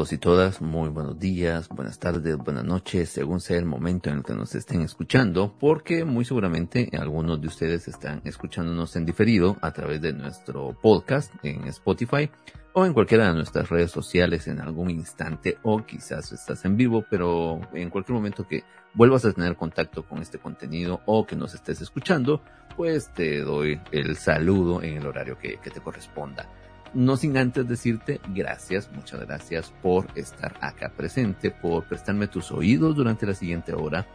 Todos y todas. Muy buenos días, buenas tardes, buenas noches, según sea el momento en el que nos estén escuchando, porque muy seguramente algunos de ustedes están escuchándonos en diferido a través de nuestro podcast en Spotify o en cualquiera de nuestras redes sociales en algún instante o quizás estás en vivo, pero en cualquier momento que vuelvas a tener contacto con este contenido o que nos estés escuchando, pues te doy el saludo en el horario que, que te corresponda. No sin antes decirte gracias, muchas gracias por estar acá presente, por prestarme tus oídos durante la siguiente hora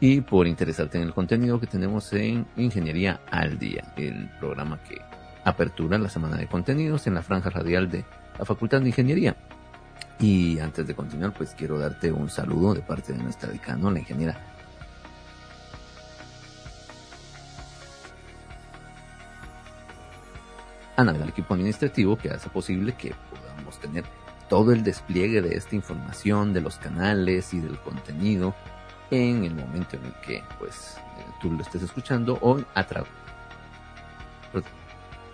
y por interesarte en el contenido que tenemos en Ingeniería al Día, el programa que apertura la semana de contenidos en la franja radial de la Facultad de Ingeniería. Y antes de continuar, pues quiero darte un saludo de parte de nuestra decano, la ingeniera Ana del equipo administrativo que hace posible que podamos tener todo el despliegue de esta información, de los canales y del contenido en el momento en el que pues eh, tú lo estés escuchando o a, a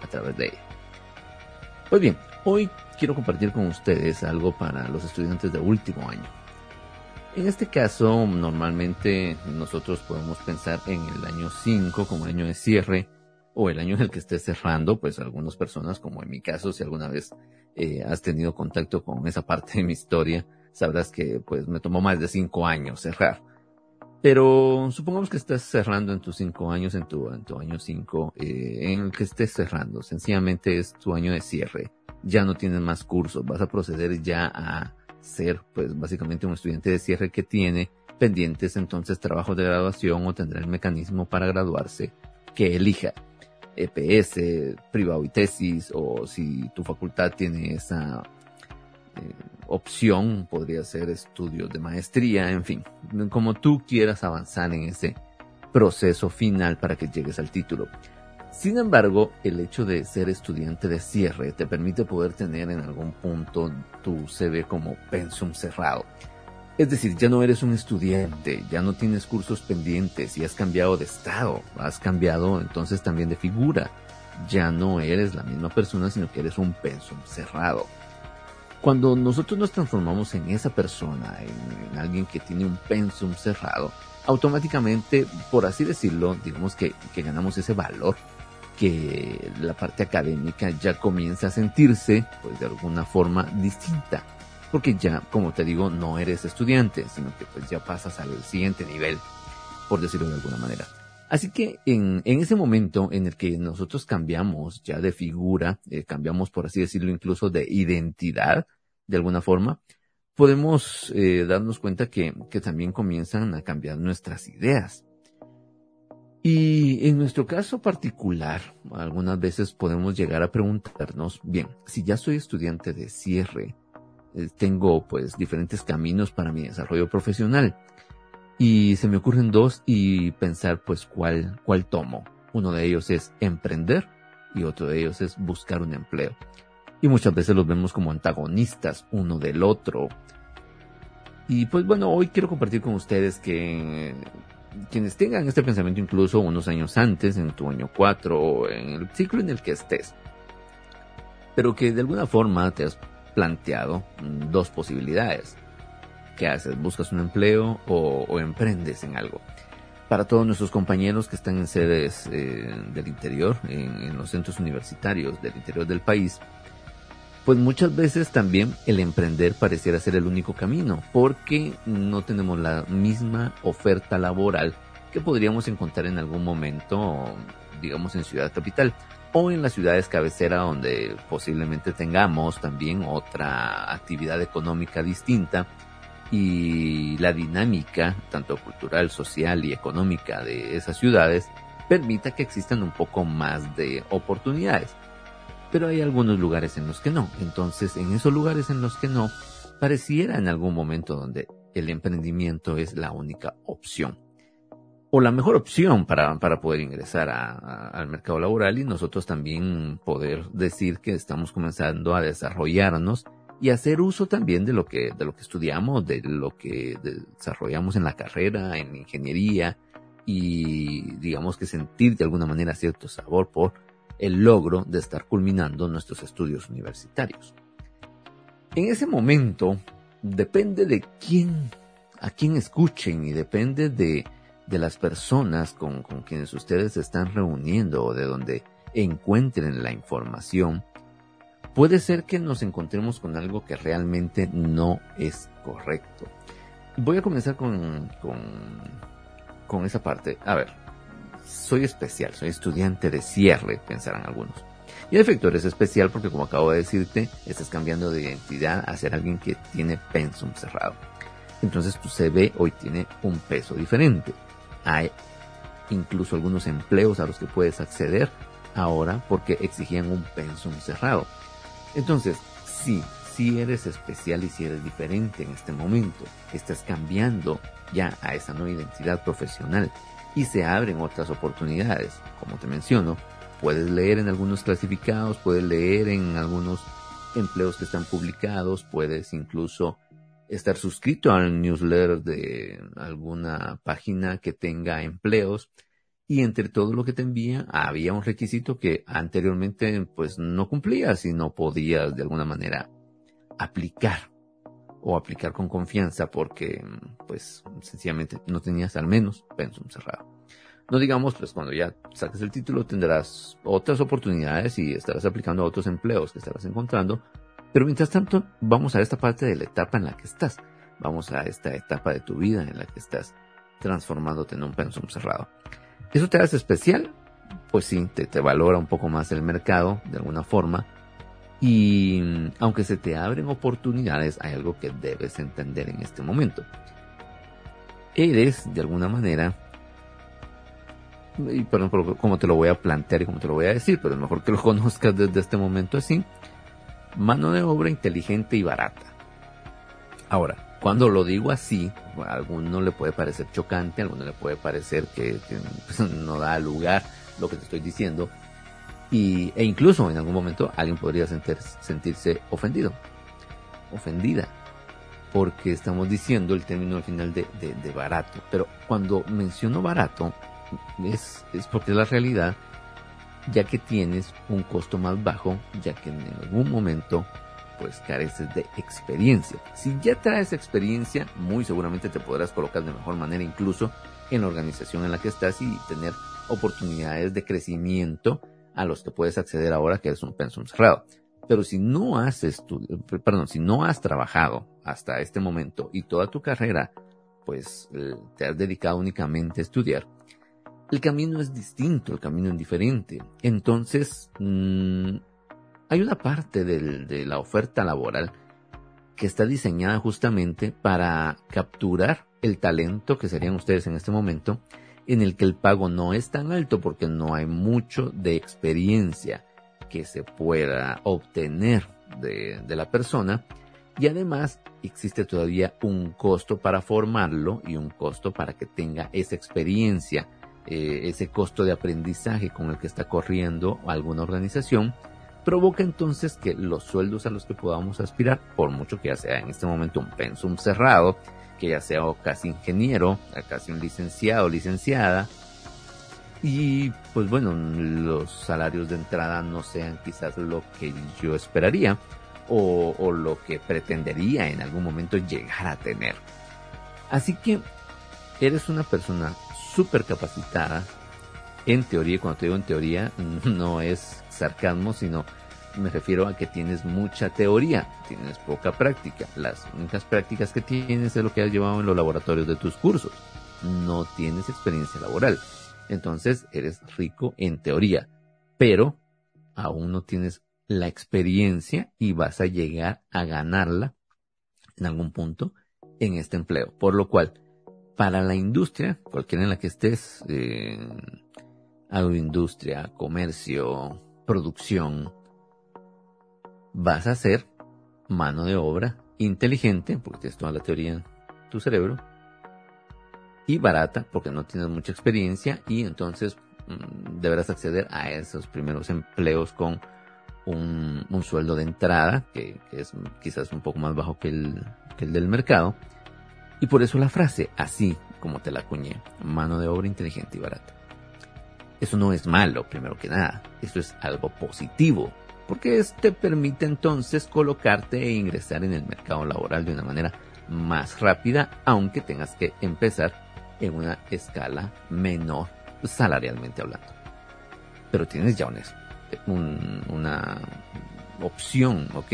través de ella. Pues bien, hoy quiero compartir con ustedes algo para los estudiantes de último año. En este caso, normalmente nosotros podemos pensar en el año 5 como año de cierre o el año en el que estés cerrando, pues algunas personas, como en mi caso, si alguna vez eh, has tenido contacto con esa parte de mi historia, sabrás que pues me tomó más de cinco años cerrar. Pero supongamos que estás cerrando en tus cinco años, en tu, en tu año cinco, eh, en el que estés cerrando. Sencillamente es tu año de cierre. Ya no tienes más cursos. Vas a proceder ya a ser, pues, básicamente un estudiante de cierre que tiene pendientes entonces trabajos de graduación o tendrá el mecanismo para graduarse que elija. EPS, privado y tesis, o si tu facultad tiene esa eh, opción, podría ser estudios de maestría, en fin, como tú quieras avanzar en ese proceso final para que llegues al título. Sin embargo, el hecho de ser estudiante de cierre te permite poder tener en algún punto tu CV como pensum cerrado. Es decir, ya no eres un estudiante, ya no tienes cursos pendientes y has cambiado de estado, has cambiado entonces también de figura. Ya no eres la misma persona, sino que eres un pensum cerrado. Cuando nosotros nos transformamos en esa persona, en, alguien que tiene un pensum cerrado, automáticamente, por así decirlo, digamos que, que ganamos ese valor que la parte académica ya comienza a sentirse, pues de alguna forma distinta porque ya, como te digo, no eres estudiante, sino que pues ya pasas al siguiente nivel, por decirlo de alguna manera. Así que en, en ese momento en el que nosotros cambiamos ya de figura, eh, cambiamos, por así decirlo, incluso de identidad, de alguna forma, podemos eh, darnos cuenta que, que también comienzan a cambiar nuestras ideas. Y en nuestro caso particular, algunas veces podemos llegar a preguntarnos, bien, si ya soy estudiante de cierre, eh, tengo pues diferentes caminos para mi desarrollo profesional. Y se me ocurren dos y pensar pues cuál, cuál tomo. Uno de ellos es emprender y otro de ellos es buscar un empleo. Y muchas veces los vemos como antagonistas uno del otro. Y pues bueno, hoy quiero compartir con ustedes que quienes tengan este pensamiento incluso unos años antes, en tu año 4 o en el ciclo en el que estés, pero que de alguna forma te has planteado dos posibilidades. ¿Qué haces? ¿Buscas un empleo o, emprendes en algo? Para todos nuestros compañeros que están en sedes eh, del interior, en, los centros universitarios del interior del país, pues muchas veces también el emprender pareciera ser el único camino, porque no tenemos la misma oferta laboral que podríamos encontrar en algún momento, digamos, en Ciudad Capital o en las ciudades cabecera donde posiblemente tengamos también otra actividad económica distinta y la dinámica, tanto cultural, social y económica de esas ciudades, permita que existan un poco más de oportunidades. Pero hay algunos lugares en los que no. Entonces, en esos lugares en los que no, pareciera en algún momento donde el emprendimiento es la única opción o la mejor opción para, para poder ingresar al mercado laboral y nosotros también poder decir que estamos comenzando a desarrollarnos y hacer uso también de lo que, de lo que estudiamos, de lo que desarrollamos en la carrera, en ingeniería y digamos que sentir de alguna manera cierto sabor por el logro de estar culminando nuestros estudios universitarios. En ese momento, depende de quién, a quién escuchen y depende de, de las personas con, con quienes ustedes se están reuniendo o de donde encuentren la información, puede ser que nos encontremos con algo que realmente no es correcto. Voy a comenzar con, con, con esa parte. A ver, soy especial, soy estudiante de cierre, pensarán algunos. Y en efecto eres especial porque como acabo de decirte, estás cambiando de identidad a ser alguien que tiene pensum cerrado. Entonces tu CV hoy tiene un peso diferente. Hay incluso algunos empleos a los que puedes acceder ahora porque exigían un pensum cerrado. Entonces, sí, si eres especial y si eres diferente en este momento, estás cambiando ya a esa nueva identidad profesional y se abren otras oportunidades. Como te menciono, puedes leer en algunos clasificados, puedes leer en algunos empleos que están publicados, puedes incluso estar suscrito al newsletter de alguna página que tenga empleos y entre todo lo que te envía había un requisito que anteriormente pues no cumplías y no podías de alguna manera aplicar o aplicar con confianza porque pues sencillamente no tenías al menos pensum cerrado. No digamos pues cuando ya saques el título tendrás otras oportunidades y estarás aplicando a otros empleos que estarás encontrando, pero mientras tanto vamos a esta parte de la etapa en la que estás, vamos a esta etapa de tu vida en la que estás transformándote en un pensum cerrado. ¿Eso te hace especial? Pues sí, te, valora un poco más el mercado de alguna forma. Y mm, aunque se te abren oportunidades, hay algo que debes entender en este momento. Eres, de alguna manera, y perdón por cómo te lo voy a plantear y cómo te lo voy a decir, pero es mejor que lo conozcas desde este momento así. Mano de obra inteligente y barata. Ahora, cuando lo digo así, a alguno le puede parecer chocante, a alguno le puede parecer que, pues, no da lugar lo que te estoy diciendo. Y, e incluso en algún momento alguien podría sentirse ofendido, ofendida, porque estamos diciendo el término al final de, de, barato. Pero cuando menciono barato, es, es porque es la realidad, ya que tienes un costo más bajo, ya que en algún momento pues careces de experiencia. Si ya traes experiencia, muy seguramente te podrás colocar de mejor manera incluso en la organización en la que estás y tener oportunidades de crecimiento a los que puedes acceder ahora que es un pensum cerrado. Pero si no has perdón, si no has trabajado hasta este momento y toda tu carrera, pues eh, te has dedicado únicamente a estudiar, el camino es distinto, el camino es diferente. Entonces, mm, hay una parte de la oferta laboral que está diseñada justamente para capturar el talento que serían ustedes en este momento, en el que el pago no es tan alto porque no hay mucho de experiencia que se pueda obtener de, la persona y además existe todavía un costo para formarlo y un costo para que tenga esa experiencia, eh, ese costo de aprendizaje con el que está corriendo alguna organización provoca entonces que los sueldos a los que podamos aspirar, por mucho que ya sea en este momento un pensum cerrado, que ya sea casi ingeniero, casi un licenciado licenciada, y pues bueno, los salarios de entrada no sean quizás lo que yo esperaría o, o lo que pretendería en algún momento llegar a tener. Así que eres una persona súper capacitada, en teoría, cuando te digo en teoría, no es sarcasmo, sino me refiero a que tienes mucha teoría, tienes poca práctica. Las únicas prácticas que tienes es lo que has llevado en los laboratorios de tus cursos. No tienes experiencia laboral. Entonces eres rico en teoría, pero aún no tienes la experiencia y vas a llegar a ganarla en algún punto en este empleo. Por lo cual, para la industria, cualquiera en la que estés, eh, agroindustria, comercio, producción, vas a ser mano de obra inteligente, porque tienes toda la teoría en tu cerebro, y barata, porque no tienes mucha experiencia, y entonces mm, deberás acceder a esos primeros empleos con un, sueldo de entrada, que, es quizás un poco más bajo que el, que el del mercado, y por eso la frase, así como te la acuñé, mano de obra inteligente y barata. Eso no es malo, primero que nada. Eso es algo positivo porque este permite entonces colocarte e ingresar en el mercado laboral de una manera más rápida, aunque tengas que empezar en una escala menor salarialmente hablando. Pero tienes ya una opción, ¿ok?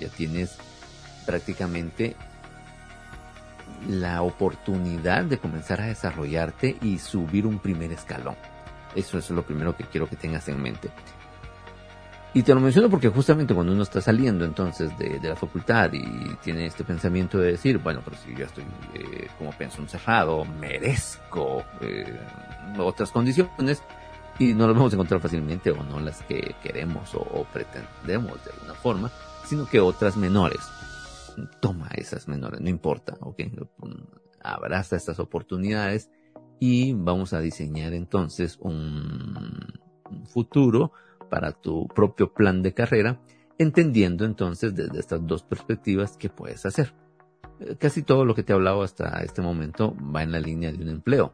Ya tienes prácticamente la oportunidad de comenzar a desarrollarte y subir un primer escalón. Eso es lo primero que quiero que tengas en mente. Y te lo menciono porque justamente cuando uno está saliendo entonces de, la facultad y tiene este pensamiento de decir, bueno, pero si yo estoy eh, como pienso encerrado, merezco eh, otras condiciones y no las vamos a encontrar fácilmente o no las que queremos o, pretendemos de alguna forma, sino que otras menores. Toma esas menores, no importa, ¿ok? Abraza estas oportunidades y vamos a diseñar entonces un futuro para tu propio plan de carrera, entendiendo entonces desde estas dos perspectivas qué puedes hacer. Eh, casi todo lo que te he hablado hasta este momento va en la línea de un empleo,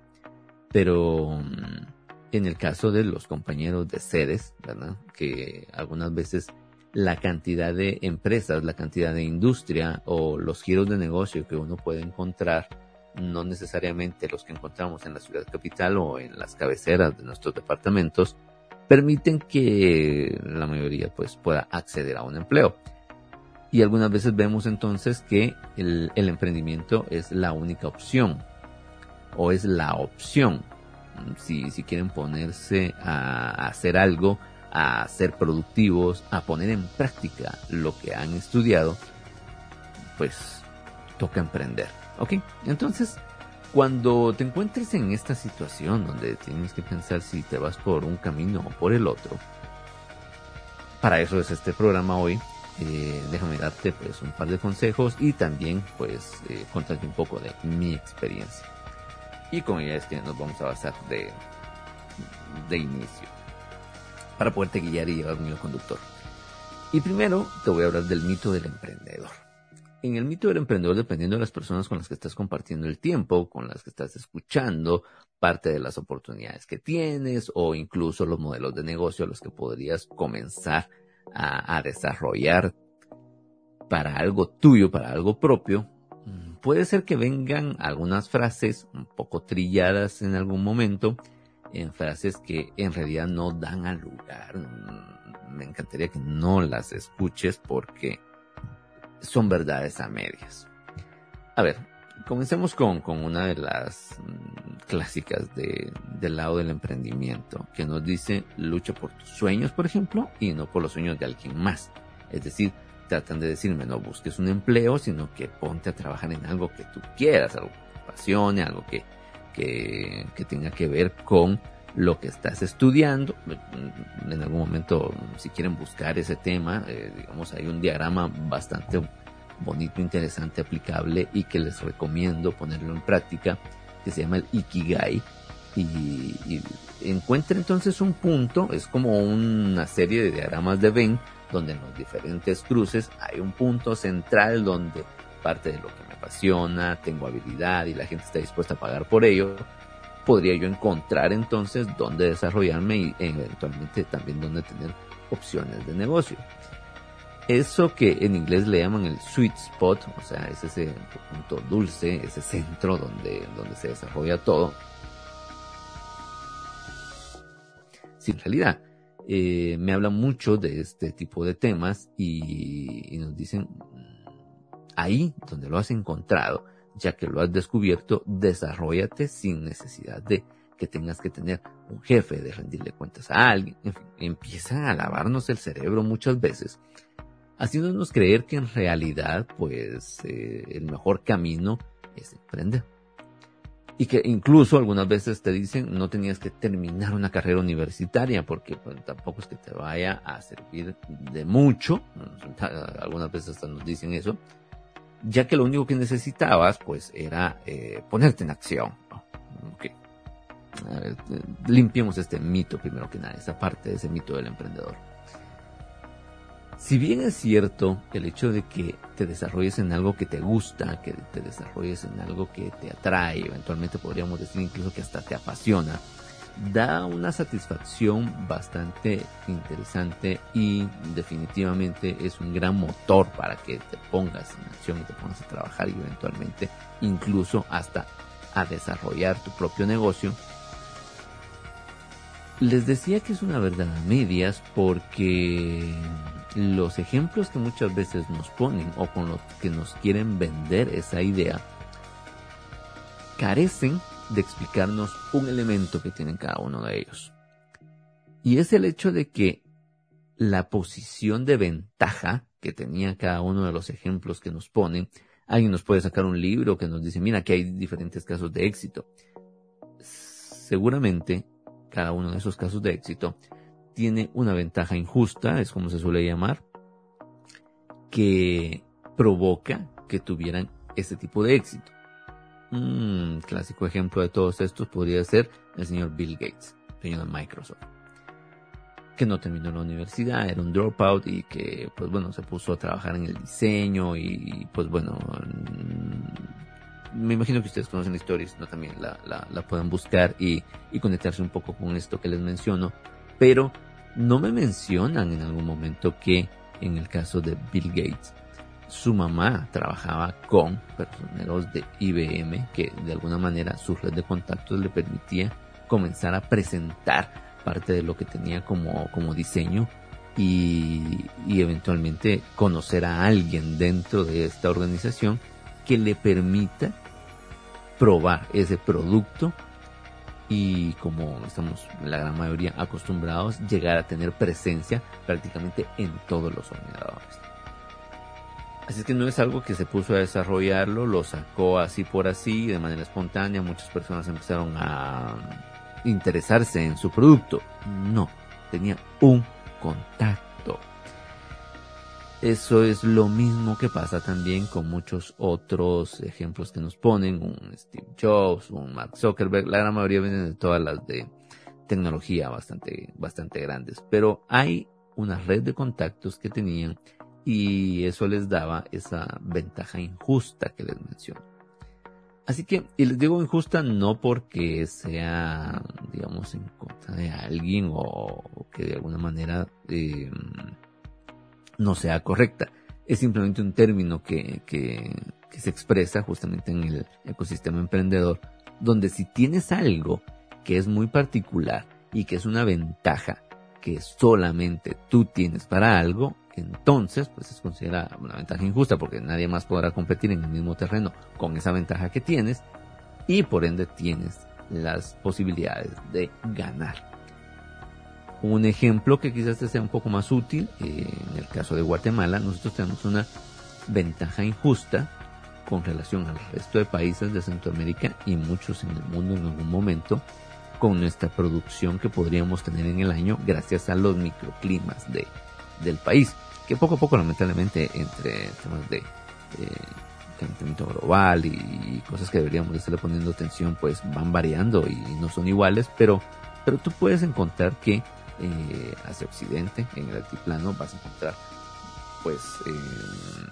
pero mm, en el caso de los compañeros de sedes, ¿verdad? Que algunas veces la cantidad de empresas, la cantidad de industria o los giros de negocio que uno puede encontrar, no necesariamente los que encontramos en la ciudad capital o en las cabeceras de nuestros departamentos, permiten que la mayoría pues pueda acceder a un empleo. Y algunas veces vemos entonces que el, emprendimiento es la única opción o es la opción. Si, si quieren ponerse a, hacer algo, a ser productivos, a poner en práctica lo que han estudiado, pues toca emprender. ¿Ok? Entonces, cuando te encuentres en esta situación donde tienes que pensar si te vas por un camino o por el otro, para eso es este programa hoy. Eh, déjame darte pues un par de consejos y también pues eh, contarte un poco de mi experiencia. Y con ella es que nos vamos a basar de, de inicio para poderte guiar y llevar un hilo conductor. Y primero te voy a hablar del mito del emprendedor en el mito del emprendedor, dependiendo de las personas con las que estás compartiendo el tiempo, con las que estás escuchando, parte de las oportunidades que tienes o incluso los modelos de negocio a los que podrías comenzar a, desarrollar para algo tuyo, para algo propio, mm, puede ser que vengan algunas frases un poco trilladas en algún momento, en frases que en realidad no dan al lugar. Mm, me encantaría que no las escuches porque son verdades a medias. A ver, comencemos con, una de las mm, clásicas de, del lado del emprendimiento, que nos dice lucha por tus sueños, por ejemplo, y no por los sueños de alguien más. Es decir, tratan de decirme no busques un empleo, sino que ponte a trabajar en algo que tú quieras, algo que te apasione, algo que, que, tenga que ver con lo que estás estudiando. En algún momento, si quieren buscar ese tema, eh, digamos, hay un diagrama bastante bonito, interesante, aplicable y que les recomiendo ponerlo en práctica, que se llama el Ikigai. Y, y encuentra entonces un punto, es como una serie de diagramas de Venn, donde en los diferentes cruces hay un punto central donde parte de lo que me apasiona, tengo habilidad y la gente está dispuesta a pagar por ello, podría yo encontrar entonces dónde desarrollarme y eventualmente también dónde tener opciones de negocio. Eso que en inglés le llaman el sweet spot, o sea, es ese punto dulce, ese centro donde, donde se desarrolla todo. Si en realidad eh, me habla mucho de este tipo de temas y, y nos dicen ahí donde lo has encontrado, ya que lo has descubierto, desarrollate sin necesidad de que tengas que tener un jefe, de rendirle cuentas a alguien. En fin, empiezan a lavarnos el cerebro muchas veces, haciéndonos creer que en realidad, pues, eh, el mejor camino es emprender. Y que incluso algunas veces te dicen no tenías que terminar una carrera universitaria porque pues, tampoco es que te vaya a servir de mucho. Algunas veces hasta nos dicen eso ya que lo único que necesitabas pues era eh, ponerte en acción. limpiemos este mito primero que nada, esa parte de ese mito del emprendedor. Si bien es cierto el hecho de que te desarrolles en algo que te gusta, que te desarrolles en algo que te atrae, eventualmente podríamos decir incluso que hasta te apasiona, da una satisfacción bastante interesante y definitivamente es un gran motor para que te pongas en acción y te pongas a trabajar y eventualmente incluso hasta a desarrollar tu propio negocio. Les decía que es una verdad a medias porque los ejemplos que muchas veces nos ponen o con los que nos quieren vender esa idea carecen de explicarnos un elemento que tienen cada uno de ellos. Y es el hecho de que la posición de ventaja que tenía cada uno de los ejemplos que nos ponen, alguien nos puede sacar un libro que nos dice, mira, que hay diferentes casos de éxito. Seguramente cada uno de esos casos de éxito tiene una ventaja injusta, es como se suele llamar, que provoca que tuvieran ese tipo de éxito. Un clásico ejemplo de todos estos podría ser el señor Bill Gates, dueño de Microsoft, que no terminó la universidad, era un dropout y que, pues bueno, se puso a trabajar en el diseño y, pues bueno, mm, me imagino que ustedes conocen la historia, no también la, la, pueden buscar y, y conectarse un poco con esto que les menciono, pero no me mencionan en algún momento que en el caso de Bill Gates, su mamá trabajaba con personeros de IBM que de alguna manera su red de contactos le permitía comenzar a presentar parte de lo que tenía como, como diseño y, y eventualmente conocer a alguien dentro de esta organización que le permita probar ese producto y como estamos la gran mayoría acostumbrados, llegar a tener presencia prácticamente en todos los ordenadores. Así que no es algo que se puso a desarrollarlo, lo sacó así por así, de manera espontánea, muchas personas empezaron a interesarse en su producto. No, tenía un contacto. Eso es lo mismo que pasa también con muchos otros ejemplos que nos ponen, un Steve Jobs, un Mark Zuckerberg, la gran mayoría vienen de todas las de tecnología bastante, bastante grandes, pero hay una red de contactos que tenían y eso les daba esa ventaja injusta que les menciono. Así que, y les digo injusta no porque sea, digamos, en contra de alguien o, que de alguna manera eh, no sea correcta. Es simplemente un término que, que, se expresa justamente en el ecosistema emprendedor, donde si tienes algo que es muy particular y que es una ventaja que solamente tú tienes para algo, entonces pues es considerada una ventaja injusta porque nadie más podrá competir en el mismo terreno con esa ventaja que tienes y por ende tienes las posibilidades de ganar. Un ejemplo que quizás te sea un poco más útil, eh, en el caso de Guatemala, nosotros tenemos una ventaja injusta con relación al resto de países de Centroamérica y muchos en el mundo en algún momento con nuestra producción que podríamos tener en el año gracias a los microclimas de, del país, que poco a poco lamentablemente entre temas de eh, calentamiento global y, cosas que deberíamos estarle poniendo atención pues van variando y no son iguales, pero, pero tú puedes encontrar que eh, hacia occidente, en el altiplano, vas a encontrar pues eh,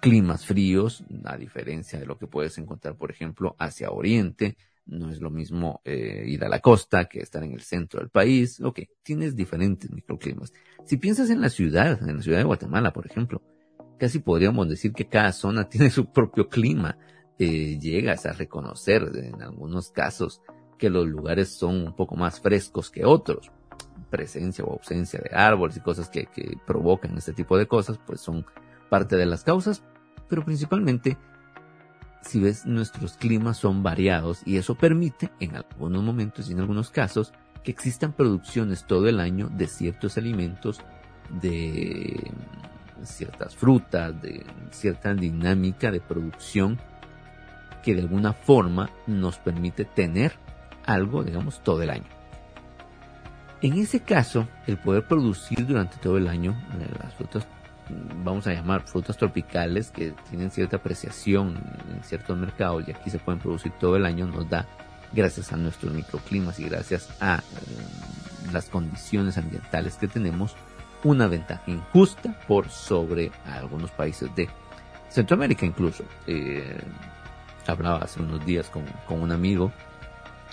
climas fríos, a diferencia de lo que puedes encontrar, por ejemplo, hacia oriente. No es lo mismo eh, ir a la costa que estar en el centro del país. Ok, tienes diferentes microclimas. Si piensas en la ciudad, en la ciudad de Guatemala, por ejemplo, casi podríamos decir que cada zona tiene su propio clima. llegas a reconocer en algunos casos que los lugares son un poco más frescos que otros presencia o ausencia de árboles y cosas que, provocan este tipo de cosas, pues son parte de las causas, pero principalmente, si ves, nuestros climas son variados y eso permite, en algunos momentos y en algunos casos, que existan producciones todo el año de ciertos alimentos, de ciertas frutas, de cierta dinámica de producción que de alguna forma nos permite tener algo, digamos, todo el año. En ese caso, el poder producir durante todo el año eh, las frutas, mm, vamos a llamar frutas tropicales que tienen cierta apreciación en ciertos mercados y aquí se pueden producir todo el año, nos da, gracias a nuestros microclimas y gracias a eh, las condiciones ambientales que tenemos, una ventaja injusta por sobre algunos países de Centroamérica incluso. Eh, hablaba hace unos días con, con un amigo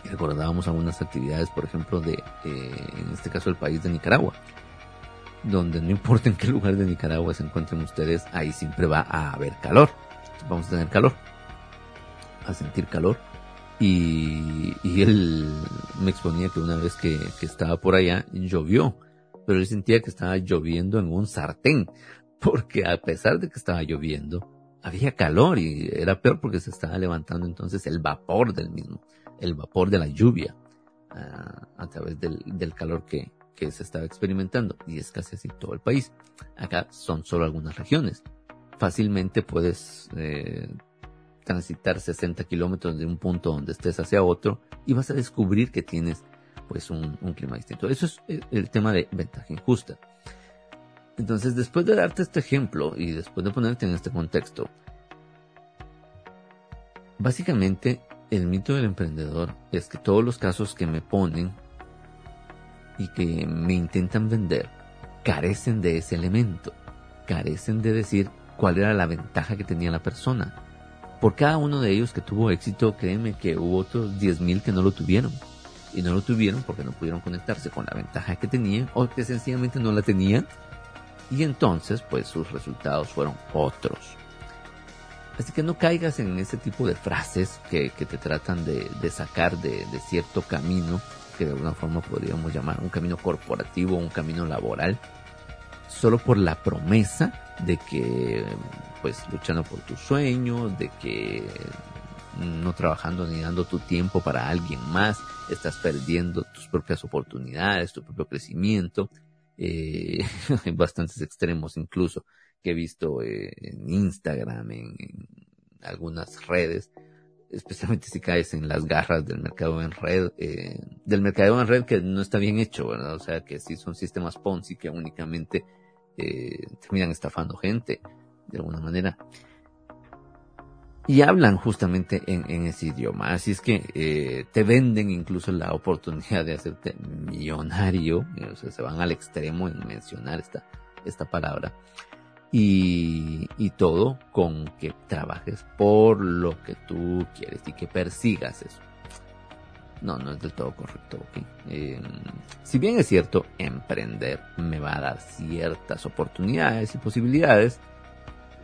recordábamos algunas actividades, por ejemplo, de, eh, en este caso, el país de Nicaragua, donde no importa en qué lugar de Nicaragua se encuentren ustedes, ahí siempre va a haber calor. Vamos a tener calor, a sentir calor. Y, y él me exponía que una vez que, estaba por allá, llovió, pero él sentía que estaba lloviendo en un sartén, porque a pesar de que estaba lloviendo, había calor y era peor porque se estaba levantando entonces el vapor del mismo el vapor de la lluvia ah, a través del, calor que, se estaba experimentando y es casi así todo el país. Acá son solo algunas regiones. Fácilmente puedes eh, transitar 60 kilómetros de un punto donde estés hacia otro y vas a descubrir que tienes pues un, un, clima distinto. Eso es el tema de ventaja injusta. Entonces, después de darte este ejemplo y después de ponerte en este contexto, básicamente el mito del emprendedor es que todos los casos que me ponen y que me intentan vender carecen de ese elemento, carecen de decir cuál era la ventaja que tenía la persona. Por cada uno de ellos que tuvo éxito, créeme que hubo otros 10.000 que no lo tuvieron. Y no lo tuvieron porque no pudieron conectarse con la ventaja que tenían o que sencillamente no la tenían. Y entonces, pues sus resultados fueron otros. Así que no caigas en ese tipo de frases que, te tratan de, sacar de, cierto camino, que de alguna forma podríamos llamar un camino corporativo, un camino laboral, solo por la promesa de que, pues, luchando por tus sueños, de que no trabajando ni dando tu tiempo para alguien más, estás perdiendo tus propias oportunidades, tu propio crecimiento. Eh, hay bastantes extremos incluso que he visto eh, en Instagram, en, algunas redes, especialmente si caes en las garras del mercado en red, eh, del mercado en red que no está bien hecho, ¿verdad? O sea, que sí son sistemas Ponzi que únicamente eh, terminan estafando gente, de alguna manera. Y hablan justamente en, ese idioma. Así es que te venden incluso la oportunidad de hacerte millonario. O sea, se van al extremo en mencionar esta, esta palabra y, todo con que trabajes por lo que tú quieres y que persigas eso. No, no es del todo correcto. Em, si bien es cierto, emprender me va a dar ciertas oportunidades y posibilidades,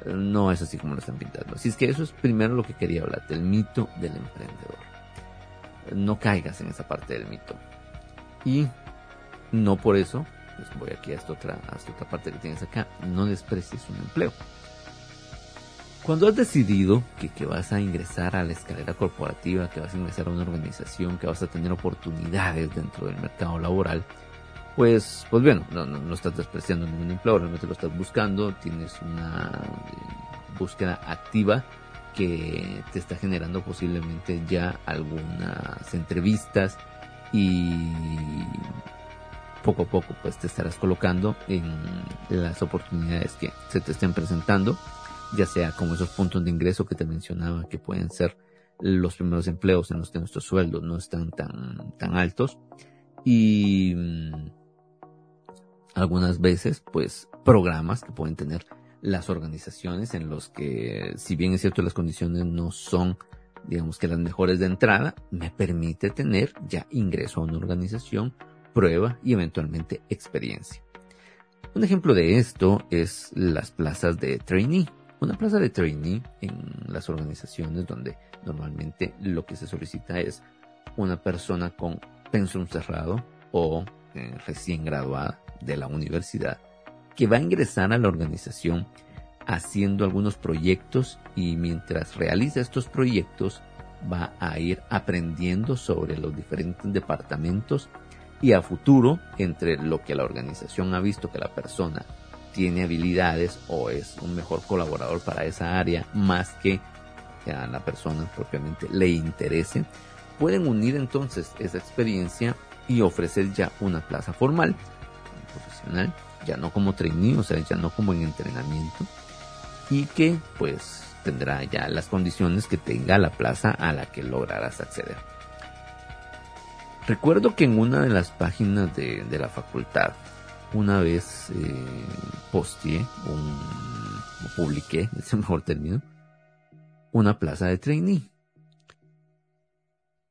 no es así como lo están pintando. Así es que eso es primero lo que quería hablar, del mito del emprendedor. No caigas en esa parte del mito. Y no por eso pues voy aquí a esta otra, a esta otra parte que tienes acá, no desprecies un empleo. Cuando has decidido que, que, vas a ingresar a la escalera corporativa, que vas a ingresar a una organización, que vas a tener oportunidades dentro del mercado laboral, pues, pues bueno, no, no, estás despreciando ningún empleo, realmente lo estás buscando, tienes una eh, búsqueda activa que te está generando posiblemente ya algunas entrevistas y poco a poco pues te estarás colocando en las oportunidades que se te estén presentando, ya sea como esos puntos de ingreso que te mencionaba que pueden ser los primeros empleos en los que nuestros sueldos no están tan, tan altos. Y mm, algunas veces pues programas que pueden tener las organizaciones en los que si bien es cierto las condiciones no son digamos que las mejores de entrada, me permite tener ya ingreso a una organización prueba y eventualmente experiencia. Un ejemplo de esto es las plazas de trainee. Una plaza de trainee en las organizaciones donde normalmente lo que se solicita es una persona con pensum cerrado o eh, recién graduada de la universidad que va a ingresar a la organización haciendo algunos proyectos y mientras realiza estos proyectos va a ir aprendiendo sobre los diferentes departamentos y a futuro entre lo que la organización ha visto que la persona tiene habilidades o es un mejor colaborador para esa área más que a la persona propiamente le interese, pueden unir entonces esa experiencia y ofrecer ya una plaza formal, profesional, ya no como trainee, o sea, ya no como en entrenamiento, y que pues tendrá ya las condiciones que tenga la plaza a la que lograrás acceder. Recuerdo que en una de las páginas de, la facultad, una vez eh, posteé, un, o publiqué, es el mejor término, una plaza de trainee.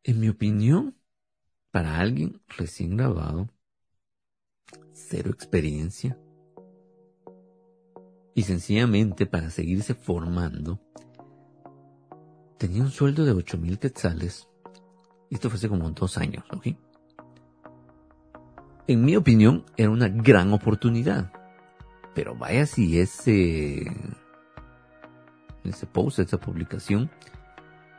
En mi opinión, para alguien recién graduado, cero experiencia, y sencillamente para seguirse formando, tenía un sueldo de 8 mil quetzales. Esto fue hace como dos años, ¿ok? En mi opinión, era una gran oportunidad. Pero vaya si ese, ese post, esa publicación,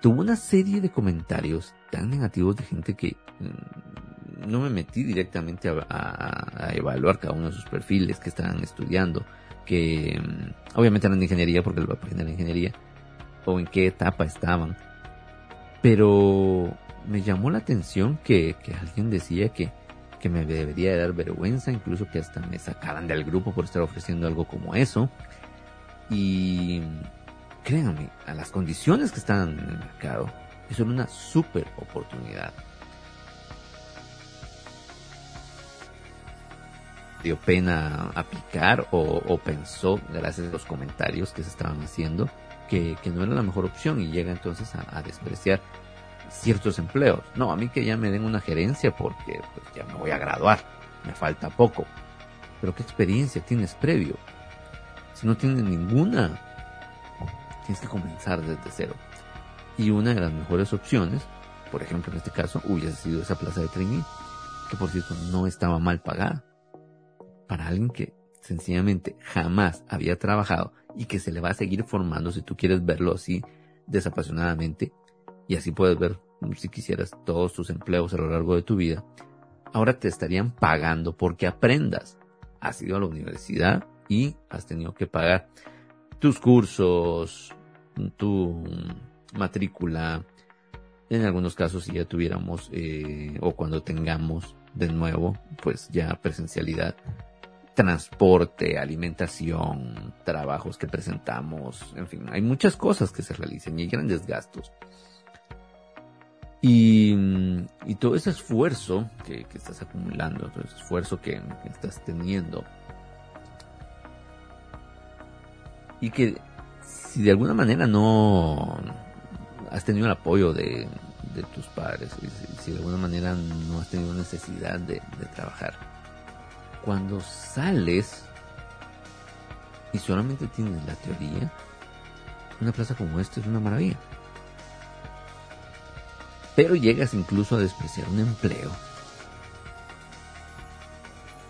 tuvo una serie de comentarios tan negativos de gente que mm, no me metí directamente a, evaluar cada uno de sus perfiles que estaban estudiando, que mm, obviamente eran de ingeniería porque lo aprendí en la ingeniería, o en qué etapa estaban. Pero me llamó la atención que, que alguien decía que, que me debería dar vergüenza, incluso que hasta me sacaran del grupo por estar ofreciendo algo como eso. Y créanme, a las condiciones que están en el mercado, es una super oportunidad. dio pena aplicar o, pensó, gracias a los comentarios que se estaban haciendo, que, no era la mejor opción y llega entonces a, despreciar ciertos empleos. No, a mí que ya me den una gerencia porque pues, ya me voy a graduar, me falta poco. Pero ¿qué experiencia tienes previo? Si no tienes ninguna, tienes que comenzar desde cero. Y una de las mejores opciones, por ejemplo en este caso, hubiese sido esa plaza de trainee, que por cierto no estaba mal pagada. Para alguien que sencillamente jamás había trabajado y que se le va a seguir formando si tú quieres verlo así desapasionadamente y así puedes ver si quisieras todos tus empleos a lo largo de tu vida. Ahora te estarían pagando porque aprendas. Has ido a la universidad y has tenido que pagar tus cursos, tu matrícula. En algunos casos, si ya tuviéramos eh, o cuando tengamos de nuevo, pues ya presencialidad, transporte, alimentación, trabajos que presentamos, en fin, hay muchas cosas que se realizan y hay grandes gastos. Y, y todo ese esfuerzo que, estás acumulando, todo ese esfuerzo que estás teniendo, y que si de alguna manera no has tenido el apoyo de, tus padres, si, de alguna manera no has tenido necesidad de, trabajar, cuando sales y solamente tienes la teoría, una plaza como esta es una maravilla. Pero llegas incluso a despreciar un empleo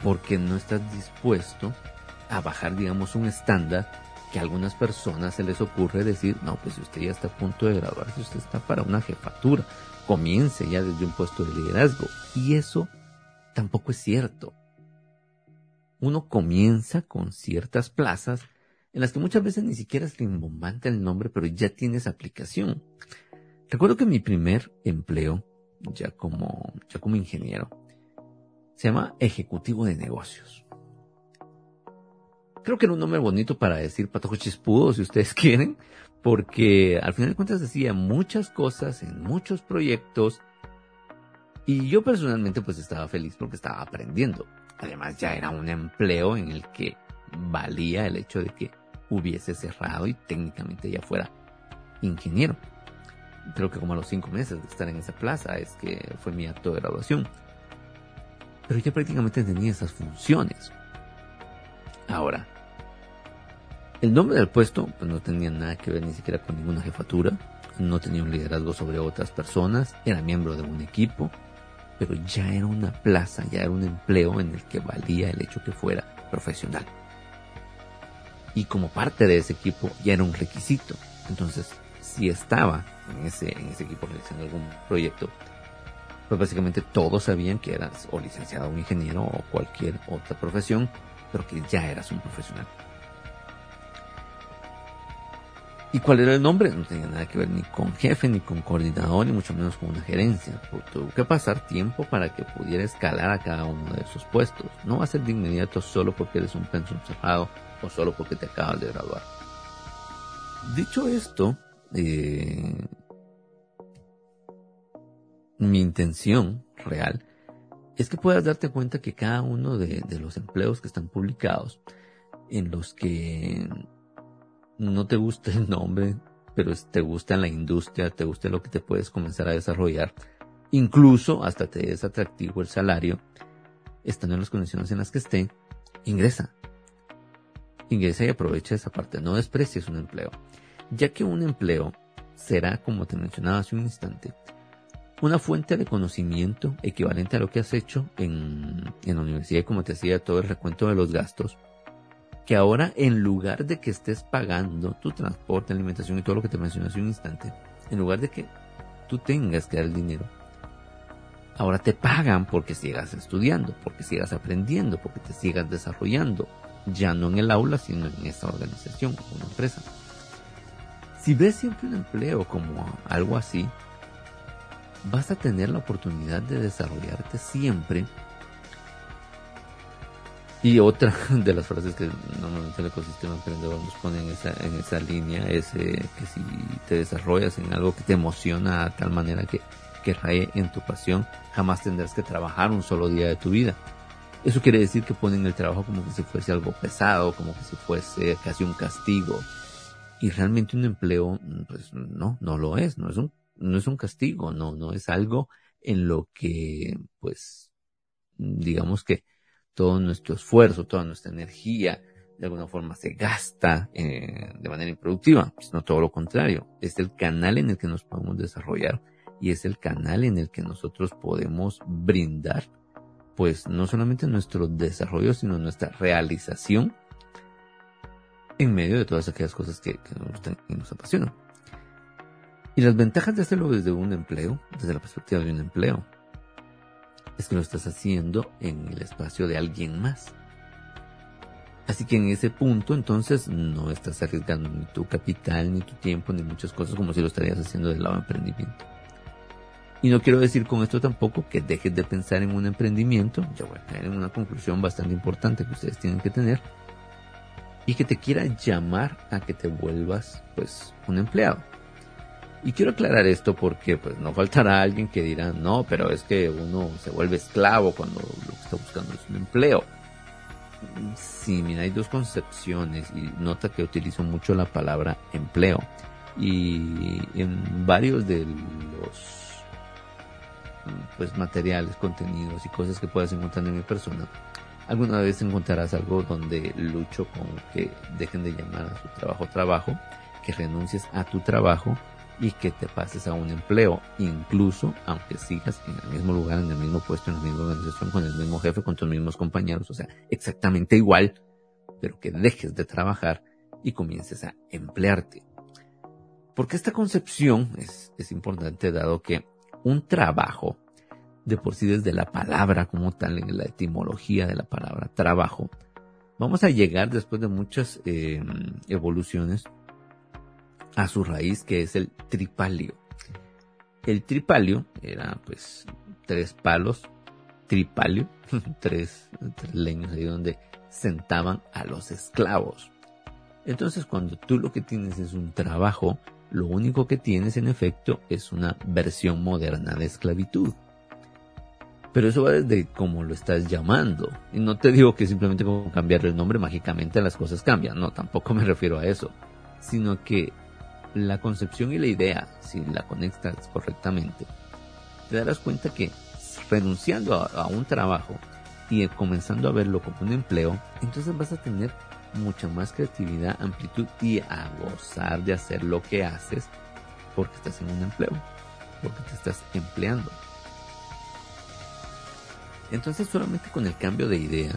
porque no estás dispuesto a bajar, digamos, un estándar que a algunas personas se les ocurre decir, no, pues si usted ya está a punto de graduarse, usted está para una jefatura, comience ya desde un puesto de liderazgo. Y eso tampoco es cierto. Uno comienza con ciertas plazas en las que muchas veces ni siquiera es rimbombante el nombre, pero ya tienes aplicación. Recuerdo que mi primer empleo, ya como, ya como ingeniero, se llama ejecutivo de negocios. Creo que era un nombre bonito para decir patojo chispudo, si ustedes quieren, porque al final de cuentas decía muchas cosas en muchos proyectos y yo personalmente pues estaba feliz porque estaba aprendiendo. Además ya era un empleo en el que valía el hecho de que hubiese cerrado y técnicamente ya fuera ingeniero. Creo que como a los cinco meses de estar en esa plaza es que fue mi acto de graduación. Pero ya prácticamente tenía esas funciones. Ahora, el nombre del puesto pues, no tenía nada que ver ni siquiera con ninguna jefatura, no tenía un liderazgo sobre otras personas, era miembro de un equipo, pero ya era una plaza, ya era un empleo en el que valía el hecho que fuera profesional. Y como parte de ese equipo ya era un requisito. Entonces, si estaba en ese, equipo realizando algún proyecto, pues básicamente todos sabían que eras o licenciado o ingeniero o cualquier otra profesión pero que ya eras un profesional. ¿Y cuál era el nombre? No tenía nada que ver ni con jefe, ni con coordinador, ni mucho menos con una gerencia. tuvo que pasar tiempo para que pudiera escalar a cada uno de esos puestos. No va a ser de inmediato solo porque eres un pensum cerrado o solo porque te acabas de graduar. Dicho esto, eh, mi intención real es que puedas darte cuenta que cada uno de, los empleos que están publicados, en los que no te gusta el nombre, pero te gusta la industria, te gusta lo que te puedes comenzar a desarrollar, incluso hasta te es atractivo el salario, estando en las condiciones en las que esté, ingresa. Ingresa y aprovecha esa parte, no desprecies un empleo, ya que un empleo será, como te mencionaba hace un instante, una fuente de conocimiento equivalente a lo que has hecho en, en la universidad, como te hacía todo el recuento de los gastos, que ahora en lugar de que estés pagando tu transporte, alimentación y todo lo que te mencioné hace un instante, en lugar de que tú tengas que dar el dinero, ahora te pagan porque sigas estudiando, porque sigas aprendiendo, porque te sigas desarrollando, ya no en el aula, sino en esta organización, una empresa. Si ves siempre un empleo como algo así, vas a tener la oportunidad de desarrollarte siempre. Y otra de las frases que normalmente el ecosistema emprendedor nos pone en esa, en esa línea es eh, que si te desarrollas en algo que te emociona a tal manera que, que raye en tu pasión, jamás tendrás que trabajar un solo día de tu vida. Eso quiere decir que ponen el trabajo como que si fuese algo pesado, como que si fuese casi un castigo. Y realmente un empleo, pues no, no lo es, no es un no es un castigo, no, no es algo en lo que, pues, digamos que todo nuestro esfuerzo, toda nuestra energía, de alguna forma se gasta eh, de manera improductiva, pues, todo lo contrario. Es el canal en el que nos podemos desarrollar y es el canal en el que nosotros podemos brindar, pues, no solamente nuestro desarrollo, sino nuestra realización en medio de todas aquellas cosas que, nos gustan y nos apasionan. Y las ventajas de hacerlo desde un empleo, desde la perspectiva de un empleo, es que lo estás haciendo en el espacio de alguien más. Así que en ese punto entonces no estás arriesgando ni tu capital, ni tu tiempo, ni muchas cosas como si lo estarías haciendo del lado de emprendimiento. Y no quiero decir con esto tampoco que dejes de pensar en un emprendimiento, ya voy a caer en una conclusión bastante importante que ustedes tienen que tener, y que te quiera llamar a que te vuelvas pues un empleado. Y quiero aclarar esto porque pues no faltará alguien que dirá, no, pero es que uno se vuelve esclavo cuando lo que está buscando es un empleo. Sí, mira, hay dos concepciones y nota que utilizo mucho la palabra empleo. Y en varios de los pues materiales, contenidos y cosas que puedas encontrar en mi persona, alguna vez encontrarás algo donde lucho con que dejen de llamar a su trabajo trabajo, que renuncies a tu trabajo y que te pases a un empleo, incluso aunque sigas en el mismo lugar, en el mismo puesto, en la misma organización, con el mismo jefe, con tus mismos compañeros, o sea, exactamente igual, pero que dejes de trabajar y comiences a emplearte. Porque esta concepción es, es importante dado que un trabajo, de por sí desde la palabra como tal, en la etimología de la palabra trabajo, vamos a llegar después de muchas eh, evoluciones a su raíz que es el tripalio. El tripalio era pues tres palos, tripalio, tres, leños ahí donde sentaban a los esclavos. Entonces cuando tú lo que tienes es un trabajo, lo único que tienes en efecto es una versión moderna de esclavitud. Pero eso va desde cómo lo estás llamando. Y no te digo que simplemente con cambiar el nombre mágicamente las cosas cambian. No, tampoco me refiero a eso. Sino que la concepción y la idea, si la conectas correctamente, te darás cuenta que renunciando a, un trabajo y comenzando a verlo como un empleo, entonces vas a tener mucha más creatividad, amplitud y a gozar de hacer lo que haces porque estás en un empleo, porque te estás empleando. Entonces solamente con el cambio de idea,